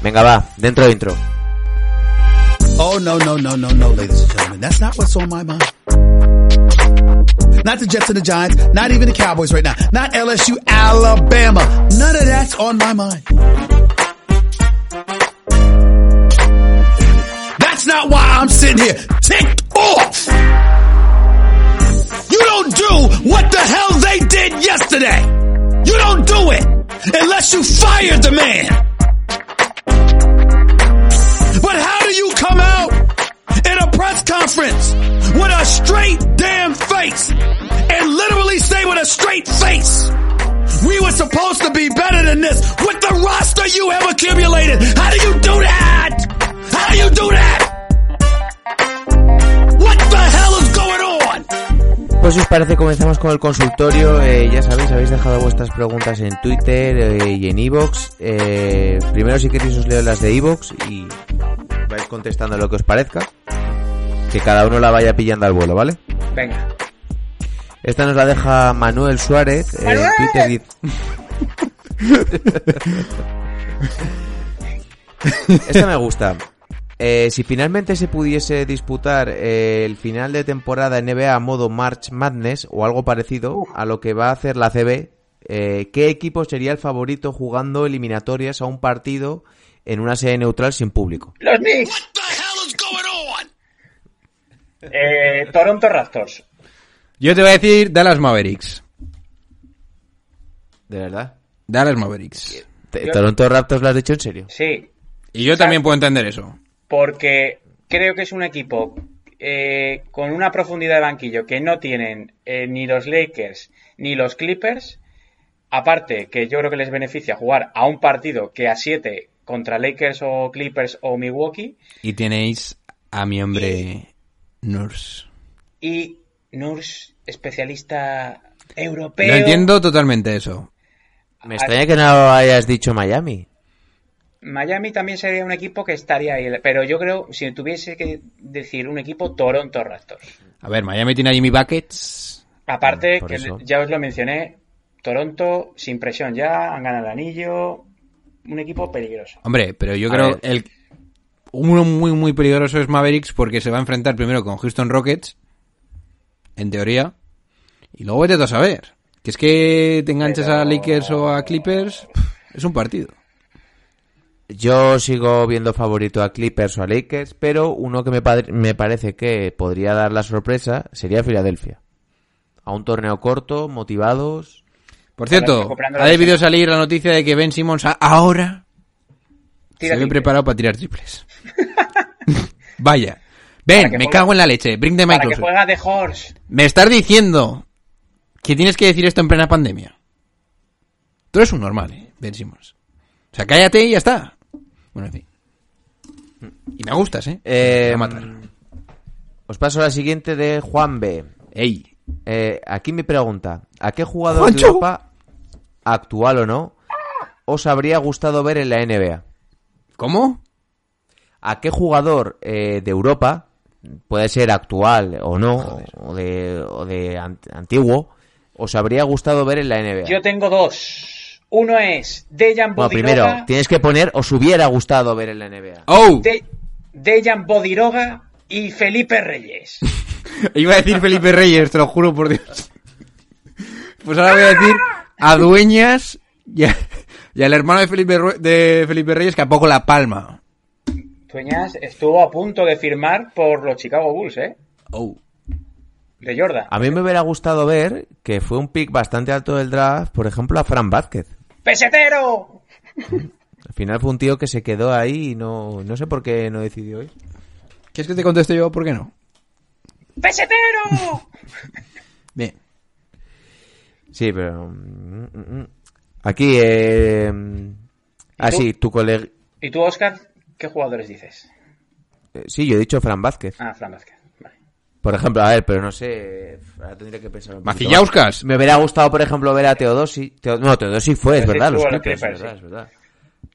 Venga, va, dentro de intro. Oh, no, no, no, no, no, ladies and gentlemen. That's not what's on my mind. Not the Jets and the Giants, not even the Cowboys right now, not LSU, Alabama. None of that's on my mind. That's not why I'm sitting here ticked off. You don't do what the hell they did yesterday. You don't do it unless you fired the man. But how do you come out in a press conference straight damn face and literally say with a straight face, we were supposed to be better than this with the roster you have accumulated? How do you do that? How do you do that? What the hell is going on? Pues si os parece comenzamos con el consultorio. Eh, ya sabéis, habéis dejado vuestras preguntas en Twitter eh, y en Evox. Eh, primero si queréis os leo las de Evox y vais contestando lo que os parezca. Que cada uno la vaya pillando al vuelo, ¿vale? Venga. Esta nos la deja Manuel Suárez eh, en ¡Manuel! Twitter. Esta me gusta. Eh, si finalmente se pudiese disputar eh, el final de temporada NBA a modo March Madness o algo parecido a lo que va a hacer la CB, eh, ¿qué equipo sería el favorito jugando eliminatorias a un partido en una sede neutral sin público? Los Knicks. What the hell is going on? Eh, Toronto Raptors. Yo te voy a decir Dallas Mavericks. ¿De verdad? Dallas Mavericks. ¿Te- Yo- ¿Toronto Raptors lo has dicho en serio? Sí, Y yo también puedo entender eso. porque creo que es un equipo eh, con una profundidad de banquillo que no tienen eh, ni los Lakers ni los Clippers. Aparte, que yo creo que les beneficia jugar a un partido que a 7 contra Lakers o Clippers o Milwaukee. Y tenéis a mi hombre Nurse. Y Nurse, especialista europeo. Lo entiendo totalmente eso. Me extraña que no hayas dicho Miami. Miami también sería un equipo que estaría ahí. Pero yo creo, si tuviese que decir un equipo, Toronto Raptors. A ver, Miami tiene a Jimmy Buckets. Aparte, que eso. ya os lo mencioné, Toronto sin presión ya, han ganado el anillo. Un equipo peligroso. Hombre, pero yo A creo ver. el uno muy muy peligroso es Mavericks porque se va a enfrentar primero con Houston Rockets, en teoría, y luego vete a saber. Que es que te enganches Pero- a Lakers o a Clippers, es un partido. Yo sigo viendo favorito a Clippers o a Lakers, pero uno que me, padre- me parece que podría dar la sorpresa sería Filadelfia. A un torneo corto, motivados. Por cierto, ha debido salir la noticia de que Ben Simmons ahora Tira se ve preparado para tirar triples. Vaya. Que me juegue- cago en la leche. Bring the Para que juega de Horse. Me estás diciendo que tienes que decir esto en plena pandemia. Tú eres un normal, ¿eh? Ben Simmons. O sea, cállate y ya está. Bueno, en fin. Y me gustas, ¿eh? Eh, a matar. Os paso a la siguiente de Juan B. Ey. Eh, aquí mi pregunta. ¿A qué jugador Juancho. de Europa, actual o no, os habría gustado ver en la NBA? ¿Cómo? ¿A qué jugador eh, de Europa, puede ser actual o no, o de, o de ant- antiguo, os habría gustado ver en la NBA? Yo tengo dos. Uno es Dejan Bueno, Bodiroga. primero, tienes que poner os hubiera gustado ver en la NBA. ¡Oh! De- Dejan Bodiroga y Felipe Reyes. Iba a decir Felipe Reyes, te lo juro por Dios. Pues ahora voy a decir a Dueñas y, a- y al hermano de Felipe, de Felipe Reyes que a poco la palma. Dueñas estuvo a punto de firmar por los Chicago Bulls, ¿eh? Oh. De Jordan. A mí me hubiera gustado ver que fue un pick bastante alto del draft, por ejemplo, a Fran Vázquez. ¡Pesetero! Al final fue un tío que se quedó ahí y no, no sé por qué no decidió ir. ¿Quieres que te conteste yo por qué no? ¡Pesetero! Bien. Sí, pero... mm, mm, mm. Aquí, eh... Ah, tú? sí, tu colega... ¿Y tú, Oscar, qué jugadores dices? eh, Sí, yo he dicho Fran Vázquez. Ah, Fran Vázquez. Vale. Por ejemplo, a ver, pero no sé... Ahora tendría que pensar Macillauskas. Me hubiera gustado, por ejemplo, ver a Teodosi. Teo- No, Teodosi fue, es verdad, los Clippers, es verdad, sí. es verdad.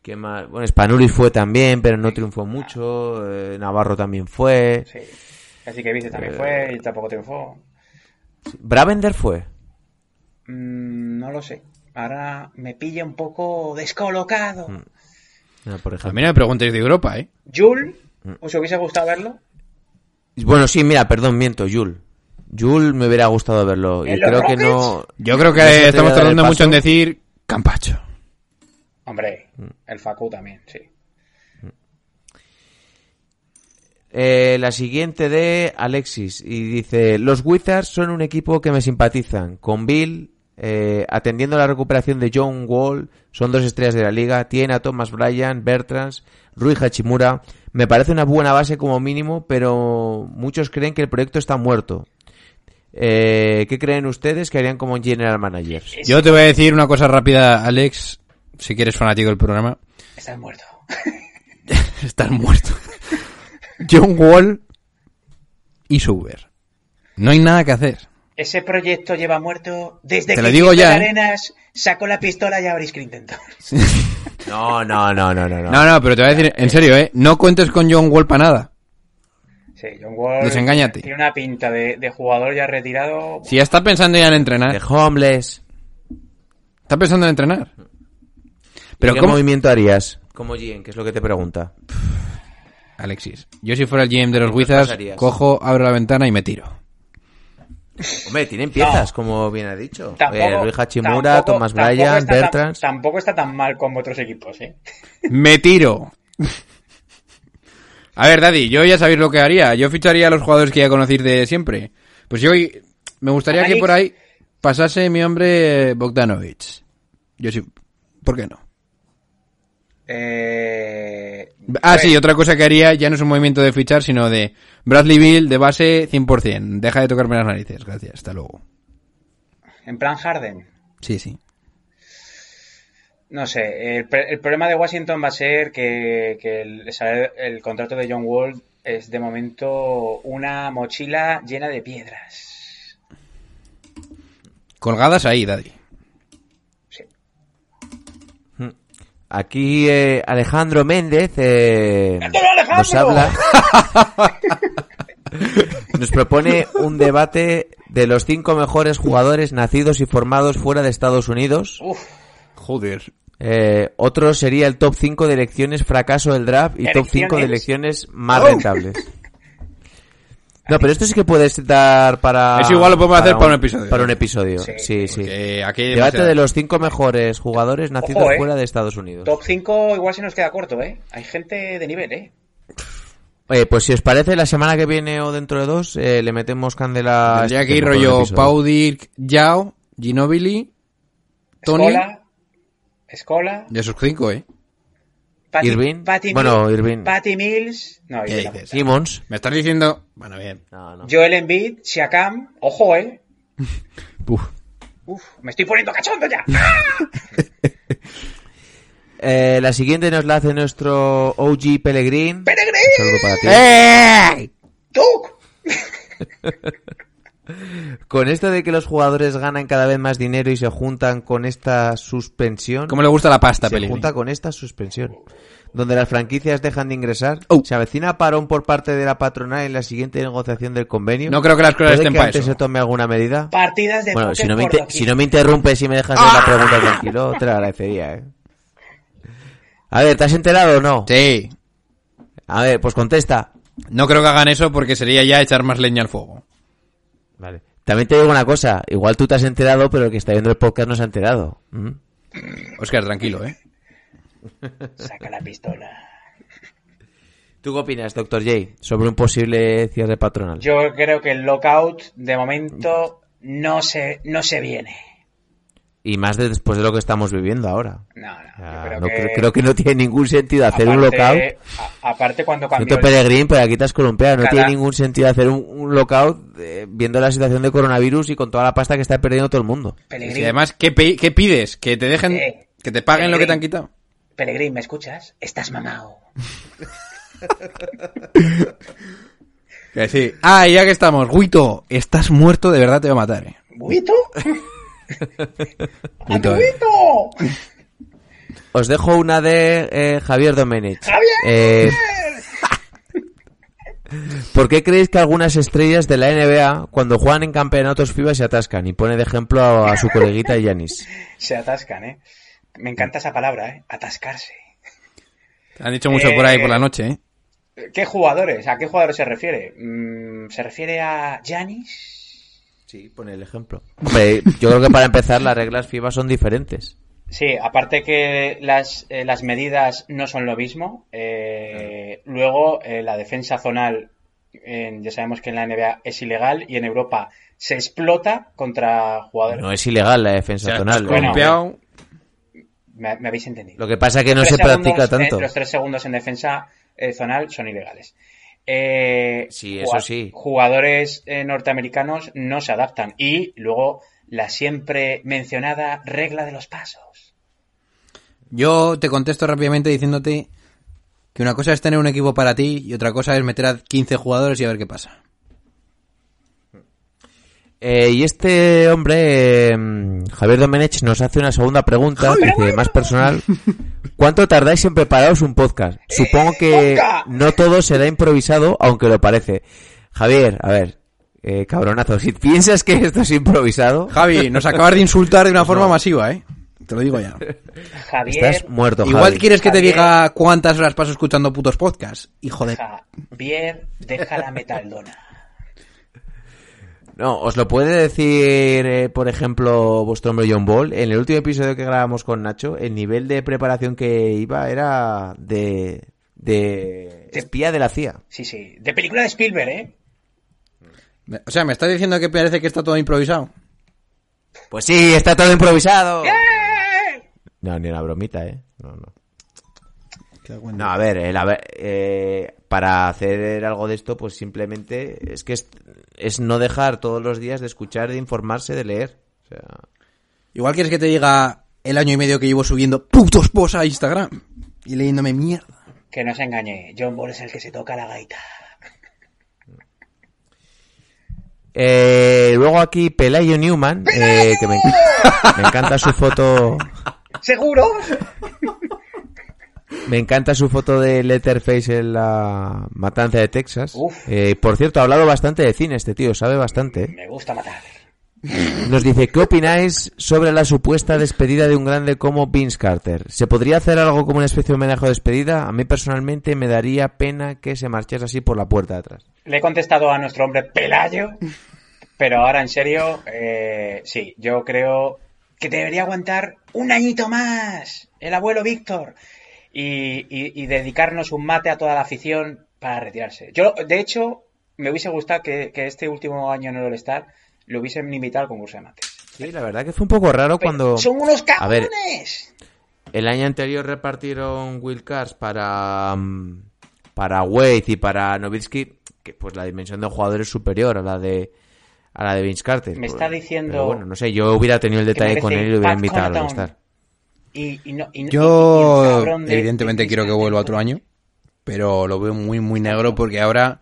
¿Qué más? Bueno, Spanulis fue también, pero no triunfó mucho. eh, Navarro también fue. Sí. Así que Vice Eh. también fue y tampoco triunfó. Bravender fue. Mm, no lo sé. Ahora me pilla un poco descolocado. Mm. No, por A mí no me preguntéis de Europa, ¿eh? Jul, Mm. ¿os hubiese gustado verlo? Bueno, sí, mira, perdón, miento, Jul. Jul me hubiera gustado verlo. Y ¿En los creo que no. Yo creo que No estamos tardando mucho en decir Campacho. Hombre, Mm. el Facu también, sí. Eh, la siguiente de Alexis y dice los Wizards son un equipo que me simpatizan con Bill eh, atendiendo la recuperación de John Wall son dos estrellas de la liga tiene a Thomas Bryan Bertrands Rui Hachimura me parece una buena base como mínimo pero muchos creen que el proyecto está muerto eh, ¿qué creen ustedes que harían como general managers? Yo te voy a decir una cosa rápida, Alex, si quieres fanático del programa. Estás muerto. Estás muerto. John Wall y Suber. No hay nada que hacer. Ese proyecto lleva muerto desde Te que lo digo ya, ¿eh? Arenas sacó la pistola y abris que lo intentó. no no no no no, no. No, no, pero te voy a decir, en serio, ¿eh? No cuentes con John Wall para nada. Sí, John Wall Desengáñate. tiene una pinta de, de jugador ya retirado. Si ya estás pensando ya en de entrenar, homeless estás pensando en entrenar. Pero ¿qué ¿cómo? movimiento harías? como GM, que es lo que te pregunta Alexis, yo si fuera el GM de los ¿Qué Wizards, pasarías? cojo, abro la ventana y me tiro. Hombre, tienen piezas, como bien ha dicho. Tampoco, Eh, Luis Hachimura, tampoco- Thomas tampoco Bryan, está tan- Bertrands. tampoco está tan mal como otros equipos, ¿eh? ¡Me tiro! A ver, Daddy, yo ya sabéis lo que haría. Yo ficharía a los jugadores que ya conocéis de siempre. Pues yo me gustaría que por ahí pasase mi hombre Bogdanovich. Yo sí. ¿Por qué no? Eh, Ah, sí, otra cosa que haría ya no es un movimiento de fichar, sino de Bradley Bill de base 100%. Deja de tocarme las narices. Gracias, hasta luego. En plan Harden. Sí, sí. No sé, el, problema de Washington va a ser que, que el, el contrato de John Wall es de momento una mochila llena de piedras. Colgadas ahí, Daddy. Aquí eh, Alejandro Méndez eh, nos habla. nos propone un debate de los cinco mejores jugadores nacidos y formados fuera de Estados Unidos. Uf, Joder. Eh, otro sería el top 5 de elecciones fracaso del draft y top 5 de ¿Elecciones? elecciones más rentables. No, pero esto sí que puedes dar para... Eso igual lo podemos hacer para un episodio. Para un episodio, Sí, sí, sí. Aquí Debate de los cinco mejores jugadores nacidos Ojo, eh. fuera de Estados Unidos. top 5 igual se nos queda corto, ¿eh? Hay gente de nivel, ¿eh? Oye, pues si os parece, la semana que viene o dentro de dos, eh, le metemos candela... Tendría este que ir rollo. Pau Dirk, Yao, Ginobili, Tony. Escola. Escola. De esos cinco, ¿eh? Patty, Irving. Patty Bueno, Mills, Irving. Patty Mills. No, ¿Qué Irving no. dices? Simmons. Me estás diciendo... Bueno, bien. No, no. Joel Embiid, Siakam. Ojo, ¿eh? Uf. Uf, me estoy poniendo cachondo ya. Eh, la siguiente nos la hace nuestro OG Pellegrin. ¡Peregrín! Un saludo para ti. ¡Eh! ¡Tú! Con esto de que los jugadores ganan cada vez más dinero y se juntan con esta suspensión. ¿Cómo le gusta la pasta, se Pellegrini? junta con esta suspensión. Donde las franquicias dejan de ingresar. Oh. Se avecina parón por parte de la patronal en la siguiente negociación del convenio. No creo que las cosas ¿Puede estén que para antes eso. se tome alguna medida? Partidas de Bueno, si no, me inter- si no me interrumpes y me dejas hacer la pregunta tranquilo, te lo agradecería, ¿eh? A ver, ¿te has enterado o no? Sí. A ver, pues contesta. No creo que hagan eso porque sería ya echar más leña al fuego. Vale. También te digo una cosa, igual tú te has enterado, pero el que está viendo el podcast no se ha enterado. ¿Mm? Oscar, tranquilo, ¿eh? Saca la pistola. ¿Tú qué opinas, doctor J, sobre un posible cierre patronal? Yo creo que el lockout, de momento, no se, no se viene. Y más de después de lo que estamos viviendo ahora. No, no. Yo creo, no que, creo, creo que no tiene ningún sentido hacer un aparte- lockout. a- aparte, cuando cambió. Peregrín, pero aquí te has columpiado. No Cada- tiene ningún sentido hacer un, un lockout eh, viendo la situación de coronavirus y con toda la pasta que está perdiendo todo el mundo. Y además, ¿qué, qué pides? ¿Que te dejen, Eh, que te paguen lo que te han quitado? Pellegrín, ¿me escuchas? Estás mamado. Que sí. Ah, y ya que estamos, Guito, estás muerto, de verdad te voy a matar, eh. Guito, eh. Os dejo una de eh, Javier Domenech. ¡Javier! Eh, ¿Por qué creéis que algunas estrellas de la NBA, cuando juegan en campeonatos FIBA, se atascan? Y pone de ejemplo a, a su coleguita Yanis. Se atascan, ¿eh? Me encanta esa palabra, ¿eh? Atascarse. Te han dicho mucho por ahí por la Eh, noche, eh. ¿Qué jugadores? ¿A qué jugadores se refiere? Mm, ¿Se refiere a Janis? Sí, pone el ejemplo. Hombre, yo creo que para empezar las reglas FIBA son diferentes. Sí, aparte que las, eh, las medidas no son lo mismo. eh, Luego, eh, la defensa zonal, en- ya sabemos que en la NBA es ilegal y en Europa se explota contra jugadores. No es ilegal la defensa O sea, zonal. columpiado. Me, me habéis entendido. Lo que pasa es que no se practica segundos, eh, tanto. los tres segundos en defensa eh, zonal son ilegales. Eh, Sí, eso sí. Jugadores eh, norteamericanos no se adaptan. Y luego la siempre mencionada regla de los pasos. Yo te contesto rápidamente diciéndote que una cosa es tener un equipo para ti y otra cosa es meter a 15 jugadores y a ver qué pasa. Eh, y este hombre, eh, Javier Domenech, nos hace una segunda pregunta, que más personal. ¿Cuánto tardáis en prepararos un podcast? Supongo que no todo será improvisado, aunque lo parece. Javier, a ver, eh, cabronazo, si piensas que esto es improvisado, Javi, nos acabas de insultar de una forma masiva, eh. Te lo digo ya. Javier, estás muerto, Igual Javi. quieres que te diga cuántas horas paso escuchando putos podcasts. Hijo de... Javier, deja la metaldona. No, os lo puede decir, eh, por ejemplo, vuestro hombre John Ball. En el último episodio que grabamos con Nacho, el nivel de preparación que iba era de, de espía de la CIA. Sí, sí. De película de Spielberg, ¿eh? O sea, ¿me estás diciendo que parece que está todo improvisado? Pues sí, está todo improvisado. ¡Eh! No, ni una bromita, ¿eh? No, no. No, a ver, el haber- eh, para hacer algo de esto, pues simplemente es que es, es no dejar todos los días de escuchar, de informarse, de leer. O sea, Igual quieres que te diga el año y medio que llevo subiendo putos posts a Instagram y leyéndome mierda. Que no se engañe. John Ball es el que se toca la gaita. Eh, luego aquí Pelayo Newman, eh, que me, me encanta su foto, ¿Seguro? Me encanta su foto de Letterface en la matanza de Texas. Eh, por cierto, ha hablado bastante de cine este tío, sabe bastante. Me gusta matar. Nos dice, ¿qué opináis sobre la supuesta despedida de un grande como Vince Carter? ¿Se podría hacer algo como una especie de homenaje o despedida? A mí personalmente me daría pena que se marchase así por la puerta de atrás. Le he contestado a nuestro hombre Pelayo, pero ahora en serio, eh, sí, yo creo que debería aguantar un añito más el abuelo Víctor y, y- y dedicarnos un mate a toda la afición para retirarse. Yo, de hecho, me hubiese gustado que, que este último año en el All-Star lo hubiesen invitado al concurso de mates. Sí, la verdad que fue un poco raro cuando... ¡Son unos A ver, cabrones! El año anterior repartieron Will Cars para, mm, para Wade y para Novitsky, que pues la dimensión de jugador es superior a la de a la de Vince Carter. Me Pues, está diciendo pero bueno, no sé, yo hubiera tenido el detalle con él y lo hubiera invitado al Connaughton. Y, y no- y- Yo, de- evidentemente, de- quiero que vuelva otro año, pero lo veo muy, muy negro porque ahora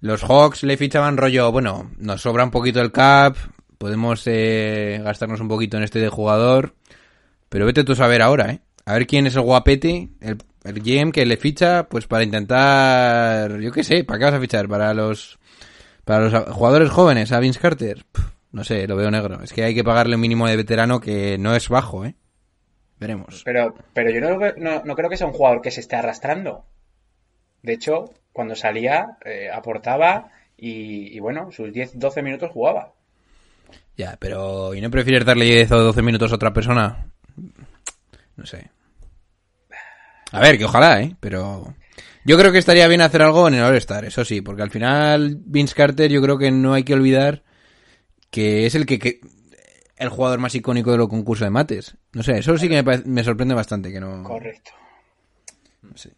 los Hawks le fichaban rollo, bueno, nos sobra un poquito el cap, podemos eh, gastarnos un poquito en este de jugador, pero vete tú a saber ahora, ¿eh? A ver quién es el guapete, el, el GM que le ficha, pues para intentar, yo qué sé, ¿para qué vas a fichar? Para los, para los jugadores jóvenes, a Vince Carter. No sé, lo veo negro. Es que hay que pagarle un mínimo de veterano que no es bajo, ¿eh? Veremos. Pero, pero yo no, no, no creo que sea un jugador que se esté arrastrando. De hecho, cuando salía, eh, aportaba y, y bueno, sus 10, 12 minutos jugaba. Ya, pero ¿y no prefieres darle 10 o 12 minutos a otra persona? No sé. A ver, que ojalá, ¿eh? Pero yo creo que estaría bien hacer algo en el All-Star, eso sí, porque al final Vince Carter yo creo que no hay que olvidar que es el que, que el jugador más icónico de los concursos de mates. No sé, eso sí que me, parece- me sorprende bastante que no... Correcto. no sé.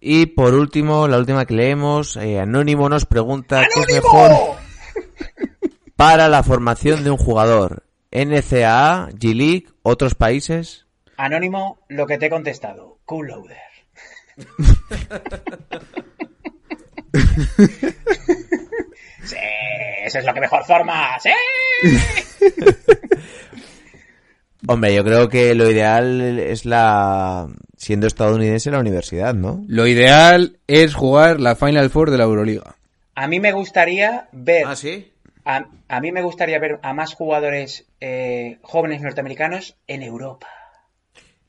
Y por último, la última que leemos, eh, Anónimo nos pregunta qué es mejor para la formación de un jugador. NCAA, G-League, otros países. Anónimo, lo que te he contestado. Cool loader. sí, eso es lo que mejor forma. ¡Sí! Hombre, yo creo que lo ideal es la, siendo estadounidense, la universidad, ¿no? Lo ideal es jugar la Final Four de la Euroliga. A mí me gustaría ver. Ah, sí. A, a mí me gustaría ver a más jugadores eh, jóvenes norteamericanos en Europa.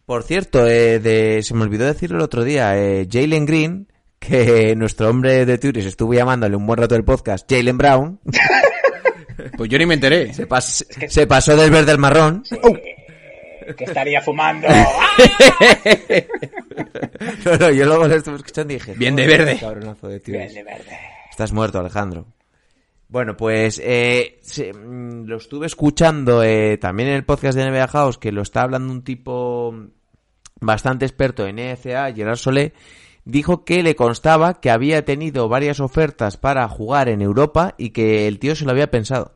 Por cierto, eh, de, se me olvidó decirlo el otro día, eh, Jalen Green, que nuestro hombre de Turis estuvo llamándole un buen rato del podcast, Jalen Brown, Pues yo ni me enteré. se, pas- se pasó del verde al marrón. Eh, que estaría fumando. ¡Ah! No, no, yo luego lo estuve escuchando y dije... Bien de "Joder, verde". cabronazo de Bien Turis. de verde. Estás muerto, Alejandro. Bueno, pues eh, se- mm, lo estuve escuchando eh, también en el podcast de NBA House, que lo está hablando un tipo bastante experto en ECA, Gerard Solé, dijo que le constaba que había tenido varias ofertas para jugar en Europa y que el tío se lo había pensado.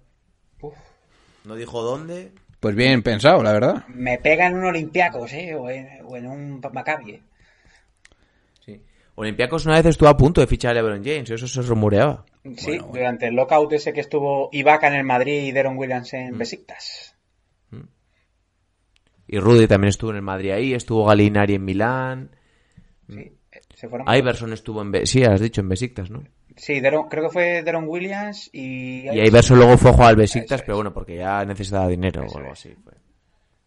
No dijo dónde. Pues bien pensado, la verdad. Me pega en un Olympiacos, ¿eh? O en, o en un Maccabi. Sí. Olympiacos una vez estuvo a punto de fichar a LeBron James, eso se rumoreaba. Sí, durante el lockout ese que estuvo Ibaka en el Madrid y Deron Williams en Besiktas. Y Rudy también estuvo en el Madrid ahí, estuvo Galinari en Milán. Sí, eh, se fueron. Iverson estuvo en... Be- sí, has dicho en Besiktas, ¿no? Sí, Deron- creo que fue Deron Williams y... Y Iverson luego fue a jugar al Besiktas, es. pero bueno, porque ya necesitaba dinero Eso o algo es. así. fue.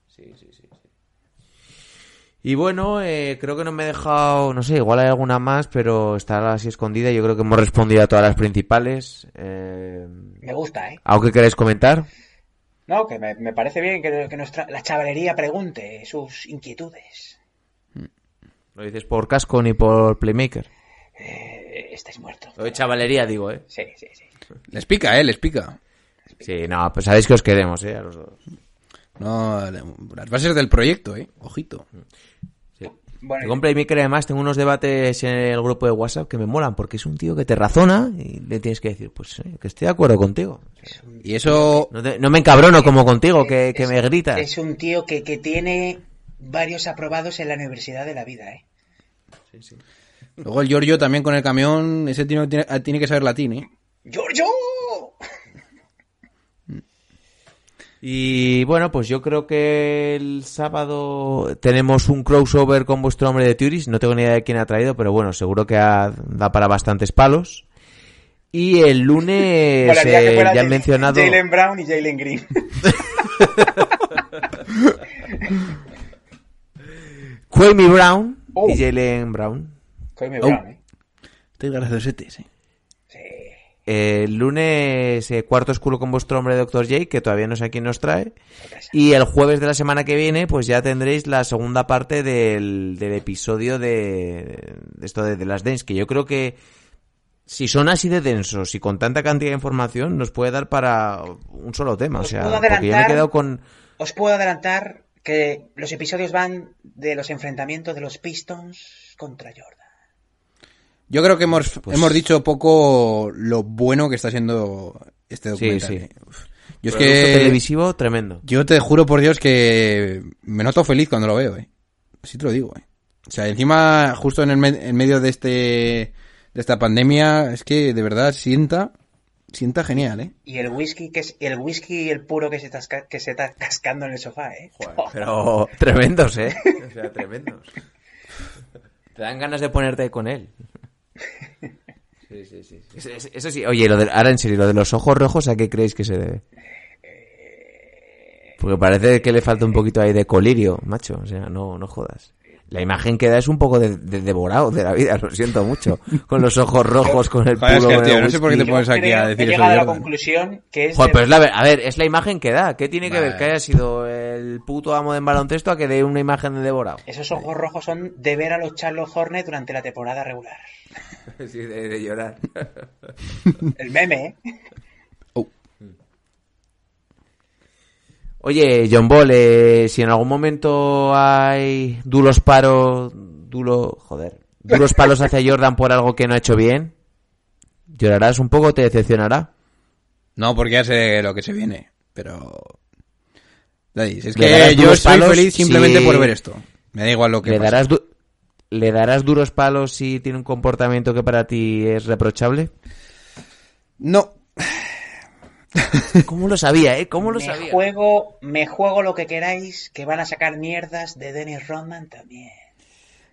Sí, sí, sí, sí. Y bueno, eh, creo que no me he dejado, no sé, igual hay alguna más, pero está así escondida. Yo creo que hemos respondido a todas las principales. Eh, Me gusta, ¿eh? ¿Algo que queréis comentar? No, que me, me parece bien que, que nuestra, la chavalería pregunte sus inquietudes. ¿Lo dices por casco ni por Playmaker? Eh, estáis muertos. Lo de chavalería, digo, ¿eh? Sí, sí, sí. Les pica, eh, les pica. Sí, no, pues sabéis que os queremos, ¿eh? A los dos. No, las bases del proyecto, eh. Ojito. Sí. Bueno, Con Playmaker además tengo unos debates en el grupo de WhatsApp que me molan porque es un tío que te razona y le tienes que decir, pues eh, que estoy de acuerdo contigo. Y eso, No, te- no me encabrono como contigo, que, que me gritas. es un tío que, que tiene varios aprobados en la Universidad de la Vida, ¿eh? Luego el Giorgio también con el camión, ese tiene, tiene que saber latín, eh. ¡Giorgio! Y bueno, pues yo creo que el sábado tenemos un crossover con vuestro hombre de Turis. No tengo ni idea de quién ha traído, pero bueno, seguro que ha- da para bastantes palos. Y el lunes eh, ya han Jalen- mencionado... Jalen Brown y Jalen Green. Kwame Brown Oh. y Jalen Brown. Coime Oh. Brown, ¿eh? Estoy graciosetes, eh. Sí. El lunes eh, cuarto oscuro con vuestro hombre Dr. J, que todavía no sé quién nos trae. Y el jueves de la semana que viene, pues ya tendréis la segunda parte del, del episodio de, de esto de, de las Dens, que yo creo que si son así de densos y con tanta cantidad de información, nos puede dar para un solo tema. O Os sea, puedo porque yo me he adelantar- quedado con... Os puedo adelantar que los episodios van de los enfrentamientos de los Pistons contra Jordan. Yo creo que hemos, Pues- hemos dicho poco lo bueno que está siendo este Sí, documental. sí. eh. Uf. Yo es producto que televisivo tremendo. yo te juro por Dios que me noto feliz cuando lo veo, eh. Así te lo digo, eh. O sea, encima justo en el me- en medio de este de esta pandemia es que de verdad sienta sienta genial, eh. Y el whisky que es el whisky el puro que se está, que se está cascando en el sofá, ¿eh? Pero tremendos, ¿eh? O sea, tremendos. Te dan ganas de ponerte con él. Sí, sí, sí. Eso, eso- eso sí, oye, lo de, ahora en serio, lo de los ojos rojos, ¿a qué creéis que se debe? Porque parece que le falta un poquito ahí de colirio, macho. O sea, no, no jodas. La imagen que da es un poco de, de devorado de la vida, lo siento mucho. Con los ojos rojos, con el Joder, es puro que, tío, no sé por qué te pones aquí Creo a decir he eso llegado de a la Jordan. conclusión que es Joder, de- pero es la, ver- a ver, es la imagen que da. ¿Qué tiene que ver que haya sido el puto amo de baloncesto a que dé una imagen de devorado? esos ojos rojos son de ver a los Charlotte Hornets durante la temporada regular. Sí, de, de llorar. El meme, ¿eh? Oye, John Ball, eh, si en algún momento hay duros paros, duro, joder, duros palos hacia Jordan por algo que no ha hecho bien, llorarás un poco, te decepcionará. No, porque ya sé lo que se viene, pero... Daddy, es que yo estoy feliz simplemente si- por ver esto. Me da igual lo que ¿Le pase. darás, du- ¿Le darás duros palos si tiene un comportamiento que para ti es reprochable? No. ¿Cómo lo sabía, eh? ¿Cómo lo me sabía? juego, me juego lo que queráis, que van a sacar mierdas de Dennis Rodman también.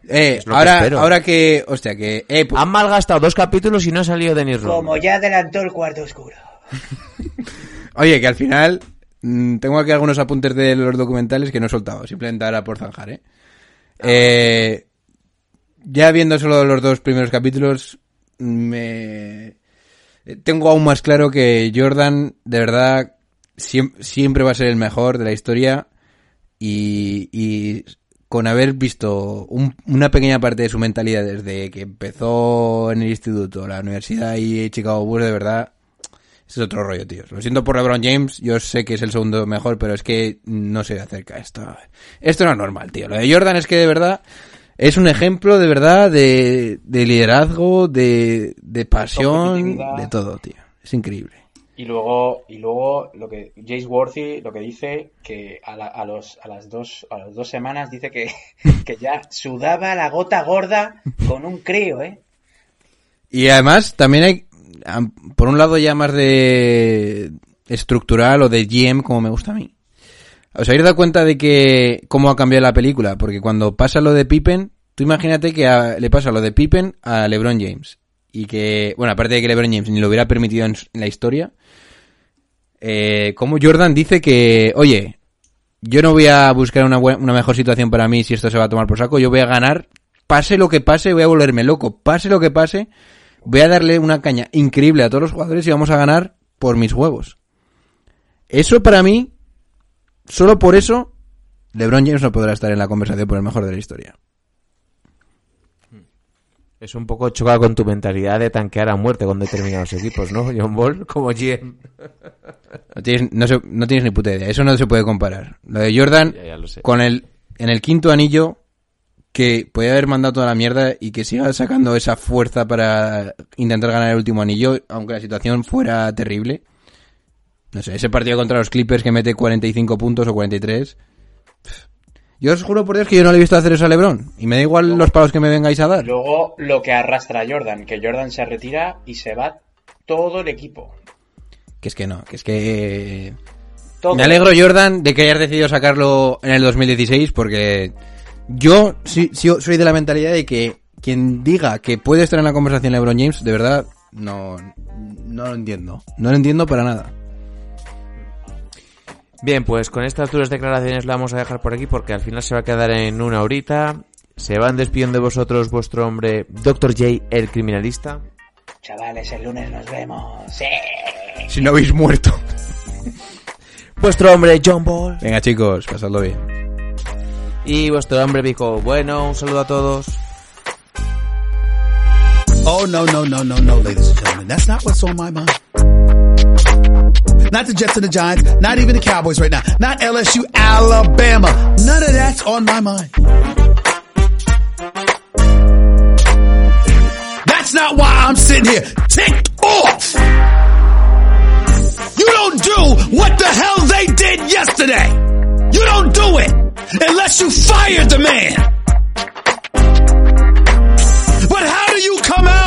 Eh, lo que ahora, ahora que... Hostia, que... Eh, Han malgastado dos capítulos y no ha salido Denis Rodman. Como ya adelantó el cuarto oscuro. Oye, que al final mm, tengo aquí algunos apuntes de los documentales que no he soltado, simplemente ahora por zanjar, ¿eh? Eh, ya viendo solo los dos primeros capítulos, me... Tengo aún más claro que Jordan, de verdad, siem- siempre va a ser el mejor de la historia y, con haber visto un- una pequeña parte de su mentalidad desde que empezó en el instituto, la universidad y Chicago Bulls, de verdad, es otro rollo, tío. Lo siento por LeBron James, yo sé que es el segundo mejor, pero es que no se acerca esto. Esto no es normal, tío. Lo de Jordan es que de verdad es un ejemplo de verdad de, de liderazgo, de, de pasión, de todo, tío. Es increíble. Y luego, y luego lo que Jace Worthy lo que dice que a, la- a los a las dos a las dos semanas dice que, que ya sudaba la gota gorda con un crío, ¿eh? Y además también hay, por un lado ya más de estructural o de GM como me gusta a mí. ¿Os habéis dado cuenta de que cómo ha cambiado la película? Porque cuando pasa lo de Pippen, tú imagínate que le pasa lo de Pippen a LeBron James. Y que, bueno, aparte de que LeBron James ni lo hubiera permitido en, la historia, eh, como Jordan dice que, oye, yo no voy a buscar una, una mejor situación para mí si esto se va a tomar por saco, yo voy a ganar, pase lo que pase, voy a volverme loco, pase lo que pase, voy a darle una caña increíble a todos los jugadores y vamos a ganar por mis huevos. Eso para mí, solo por eso, LeBron James no podrá estar en la conversación por el mejor de la historia. Es un poco chocado con tu mentalidad de tanquear a muerte con determinados equipos, ¿no? John Ball como GM. No tienes, no, se- no tienes ni puta idea, eso no se puede comparar. Lo de Jordan, Ya, ya lo sé. con el, en el quinto anillo, que podía haber mandado toda la mierda y que siga sacando esa fuerza para intentar ganar el último anillo, aunque la situación fuera terrible. No sé, ese partido contra los Clippers que mete 45 puntos o 43. pff. Yo os juro por Dios que yo no le he visto hacer eso a LeBron. Y me da igual los palos que me vengáis a dar. Luego lo que arrastra a Jordan, que Jordan se retira y se va todo el equipo. Que es que no, que es que... Todo. Me alegro, Jordan, de que hayas decidido sacarlo en el 2016, porque yo sí, sí soy de la mentalidad de que quien diga que puede estar en la conversación LeBron James, de verdad, no, no lo entiendo. No lo entiendo para nada. Bien, pues con estas duras declaraciones la vamos a dejar por aquí porque al final se va a quedar en una horita. Se van despidiendo de vosotros vuestro hombre Dr. J, el criminalista. Chavales, el lunes nos vemos. ¡Sí! Si no habéis muerto. Vuestro hombre John Ball. Venga, chicos, pasadlo bien. Y vuestro hombre Vico. Bueno, un saludo a todos. Oh, no, no, no, no, no, ladies and gentlemen. That's not what's on my mind. Not the Jets and the Giants, not even the Cowboys right now, not LSU, Alabama. None of that's on my mind. That's not why I'm sitting here ticked off. You don't do what the hell they did yesterday. You don't do it unless you fired the man. But how do you come out